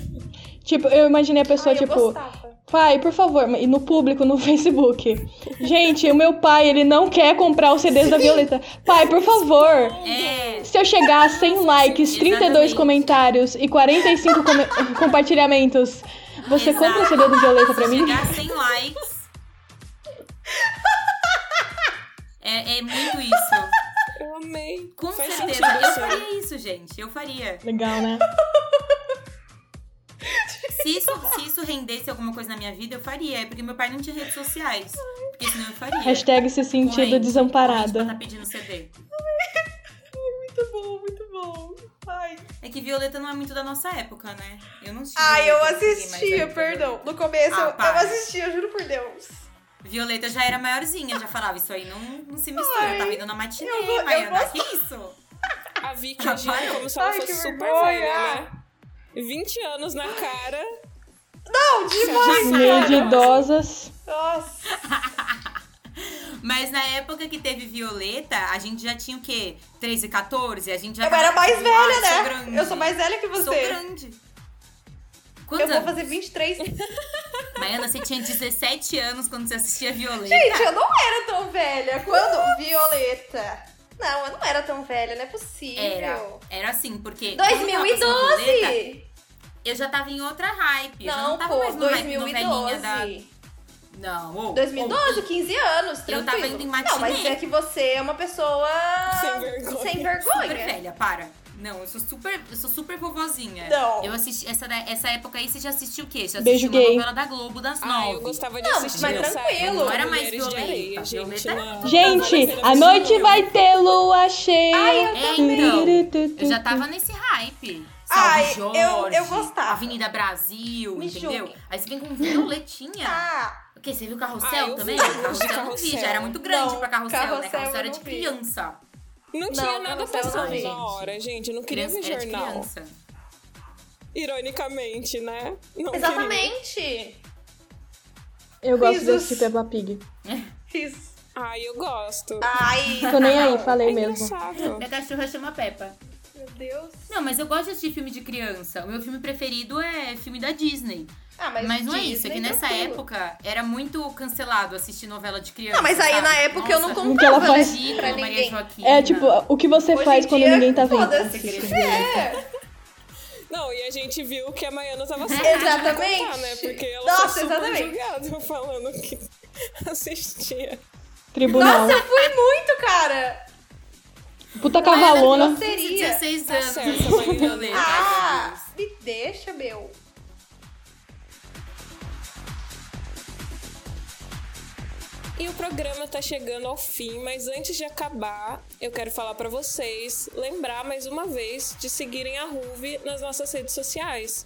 Tipo, eu imaginei a pessoa, Ai, tipo, gostava. pai, por favor, e no público, no <laughs> Facebook. Gente, o meu pai, ele não quer comprar os CDs da Violeta. Pai, por favor. É, Se eu chegar a 100 likes, 32 Exatamente. comentários e 45 come- <laughs> compartilhamentos, você Exato. compra o CD do Violeta pra se mim? chegar a 100 likes... É, é muito isso. <laughs> Eu amei. Com Faz certeza. sentido, Eu faria isso, gente. Eu faria. Legal, né? se isso, se isso rendesse alguma coisa na minha vida, eu faria. É porque meu pai não tinha redes sociais. Porque senão eu faria. Hashtag se sentindo Corrente, desamparada. tá pedindo CD. Muito bom, muito bom. Ai, É que Violeta não é muito da nossa época, né? Eu não assisti. Ai eu Violeta, assistia, perdão. Violeta. No começo Ah, eu, eu assistia, juro por Deus. Violeta já era maiorzinha, já falava isso aí, não, não se mistura. Ai, eu tava indo na matinê, eu vou- eu Maiana. vou- Que isso? A Vicky Rapaz, como se ela ai, fosse que super vergonha. velha, né? 20 anos na cara. Não, demais, Meio de idosas. Nossa. Mas na época que teve Violeta, a gente já tinha o quê? 13, 14? A gente já Eu era mais velha, "Ai, sou né? grande. Eu sou mais velha que Sou você. grande. Eu Quantos vou anos? fazer <laughs> 23. Maiana, você tinha 17 anos quando você assistia Violeta. Gente, eu não era tão velha. Quando? Violeta. Não, eu não era tão velha, não é possível. Era, era assim, porque. quando tava passando Violeta, 2012! eu já tava em outra hype. eu já Não, não tava pô, mais no hype 2012. novelinha da. Não, ô, 2012, ô, 15 anos, Eu tranquilo. tava indo em matinê. Não, mas é que você é uma pessoa... Sem vergonha. Sem Super vergonha. velha, para. Não, eu sou super, eu sou super vovozinha. Não. Eu assisti essa, essa época aí, você já assistiu o quê? Já Beijo assistiu uma gay. novela da Globo das Ah, eu nove. gostava de Não, assistir mas tranquilo. Não era mais. Areia, gente. Na- Gente, a noite Brasil. vai ter lua cheia. Ai, eu É, também. então. Eu já tava nesse hype. Ai, Jorge, eu- eu gostava. Avenida Brasil, Me entendeu? julgue. Aí você vem com Violetinha. Ah, O quê? Você viu Carrossel Ah, também? vi, Carrossel eu não vi, Carrossel. já era muito grande Não, pra Carrossel, né? Carrossel Carrossel eu era não de vi. criança. Não tinha Não, nada não passando vi. na hora, gente. Eu não queria ver jornal. criança. Ironicamente, né? Não queria. exatamente. Eu gosto de assistir Peppa Pig. <laughs> Isso. Ai, eu gosto. Ai, Tô nem aí, falei É mesmo. engraçado. Minha cachorra chama Peppa. Meu Deus. Não, mas eu gosto de assistir filme de criança. O meu filme preferido é filme da Disney. Ah, mas, Mas, não é isso, é que nessa tranquilo. época era muito cancelado assistir novela de criança. Não, mas aí sabe? na época eu não Nossa, O que ela contava faz- Chico, pra Maria ninguém. É tipo, o que você Hoje faz quando dia, ninguém tá vendo. É, Não, e a gente viu que a Maiana tava Exatamente. <laughs> certa de contar, né? Porque ela Nossa, exatamente. julgada falando que <laughs> assistia. Tribunal. Nossa, eu fui muito, cara. Puta cavalona. Seria. 16 Tá anos. certo. Violeta. Ai, Ah, me deixa, meu. E o programa tá chegando ao fim, mas antes de acabar, eu quero falar pra vocês, lembrar mais uma vez de seguirem a Ruve nas nossas redes sociais.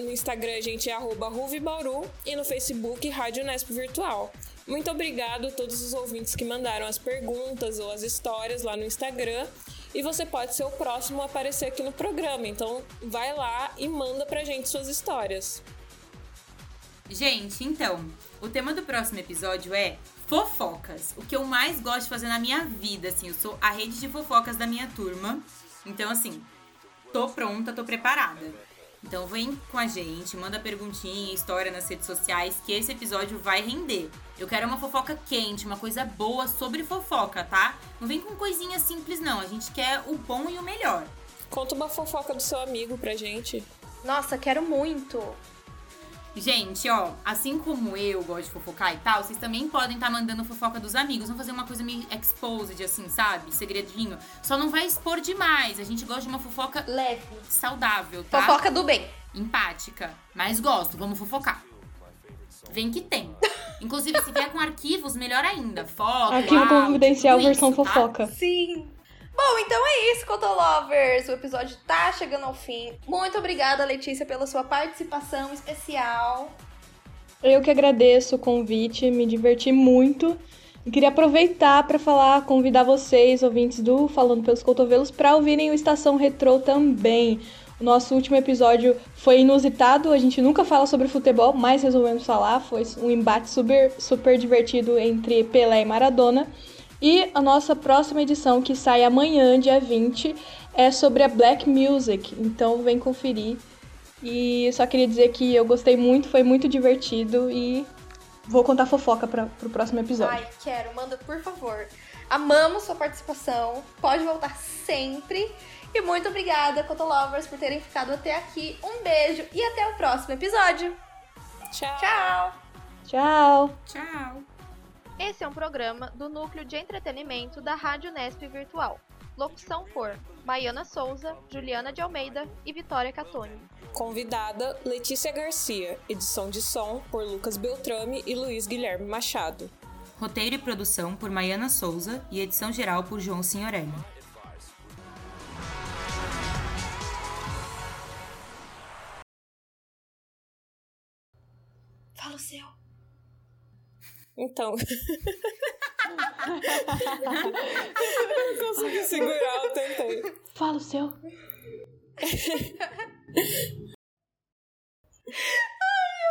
No Instagram a gente é arroba RuveBauru e no Facebook Rádio Nesp Virtual. Muito obrigado a todos os ouvintes que mandaram as perguntas ou as histórias lá no Instagram. E você pode ser o próximo a aparecer aqui no programa. Então vai lá e manda pra gente suas histórias. Gente, então, o tema do próximo episódio é fofocas. O que eu mais gosto de fazer na minha vida, assim, eu sou a rede de fofocas da minha turma. Então, assim, tô pronta, tô preparada. Então vem com a gente, manda perguntinha, história nas redes sociais, que esse episódio vai render. Eu quero uma fofoca quente, uma coisa boa sobre fofoca, tá? Não vem com coisinha simples, não. A gente quer o bom e o melhor. Conta uma fofoca do seu amigo pra gente. Nossa, quero muito. Gente, ó, assim como eu gosto de fofocar e tal, vocês também podem estar mandando fofoca dos amigos. Vamos fazer uma coisa meio exposed, assim, sabe? Segredinho. Só não vai expor demais. A gente gosta de uma fofoca Leve. saudável, tá? Fofoca do bem. Empática. Mas gosto, vamos fofocar. Vem que tem. <laughs> Inclusive, se vier com arquivos, melhor ainda. Foto, Arquivo áudio, confidencial tudo versão isso, tá? fofoca. Sim. Bom, então é isso, Cotolovers. O episódio tá chegando ao fim. Muito obrigada, Letícia, pela sua participação especial. Eu que agradeço o convite, me diverti muito. E queria aproveitar para falar, convidar vocês, ouvintes do Falando pelos Cotovelos, para ouvirem o Estação Retrô também. O nosso último episódio foi inusitado, a gente nunca fala sobre futebol, mas resolvemos falar. Foi um embate super, super divertido entre Pelé e Maradona. E a nossa próxima edição, que sai amanhã, dia 20, é sobre a Black Music. Então vem conferir. E só queria dizer que eu gostei muito, foi muito divertido e vou contar fofoca pra, pro próximo episódio. Ai, quero, manda por favor. Amamos sua participação. Pode voltar sempre. E muito obrigada, Cotolovers, por terem ficado até aqui. Um beijo e até o próximo episódio. Tchau! Tchau! Tchau! Tchau! Esse é um programa do Núcleo de Entretenimento da Rádio Nesp Virtual. Locução por Maiana Souza, Juliana de Almeida e Vitória Catoni. Convidada Letícia Garcia. Edição de som por Lucas Beltrame e Luiz Guilherme Machado. Roteiro e produção por Maiana Souza e edição geral por João Signorelli. Fala o seu. Então. <laughs> eu não consegui segurar, eu tentei. Fala o seu.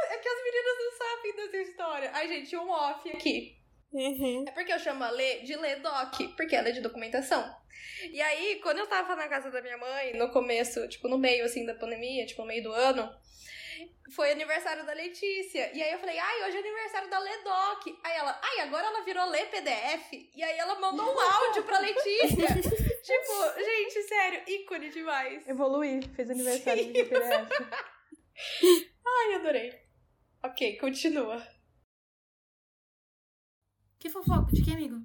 É que as meninas não sabem dessa história. Ai, gente, um off aqui. Uhum. É porque eu chamo a Lê de Lê Doc, porque ela é de documentação. E aí, quando eu tava na casa da minha mãe, no começo, tipo, no meio, assim, da pandemia, tipo, no meio do ano, foi aniversário da Letícia. E aí eu falei, ai, hoje é aniversário da Lê Doc. Aí ela, ai, agora ela virou Lê PDF. E aí ela mandou um áudio pra Letícia. <laughs> tipo, gente, sério, ícone demais. Evoluir, fez aniversário de PDF. <laughs> Ai, adorei. Ok, continua. Que fofoca? De que, amigo?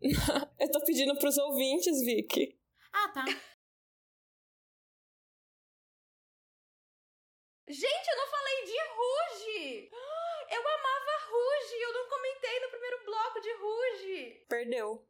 <laughs> Eu tô pedindo pros ouvintes, Vicky. Ah, tá. Gente, eu não falei de Ruge! <gasps> Eu amava Ruge! Eu não comentei no primeiro bloco de Ruge! Perdeu.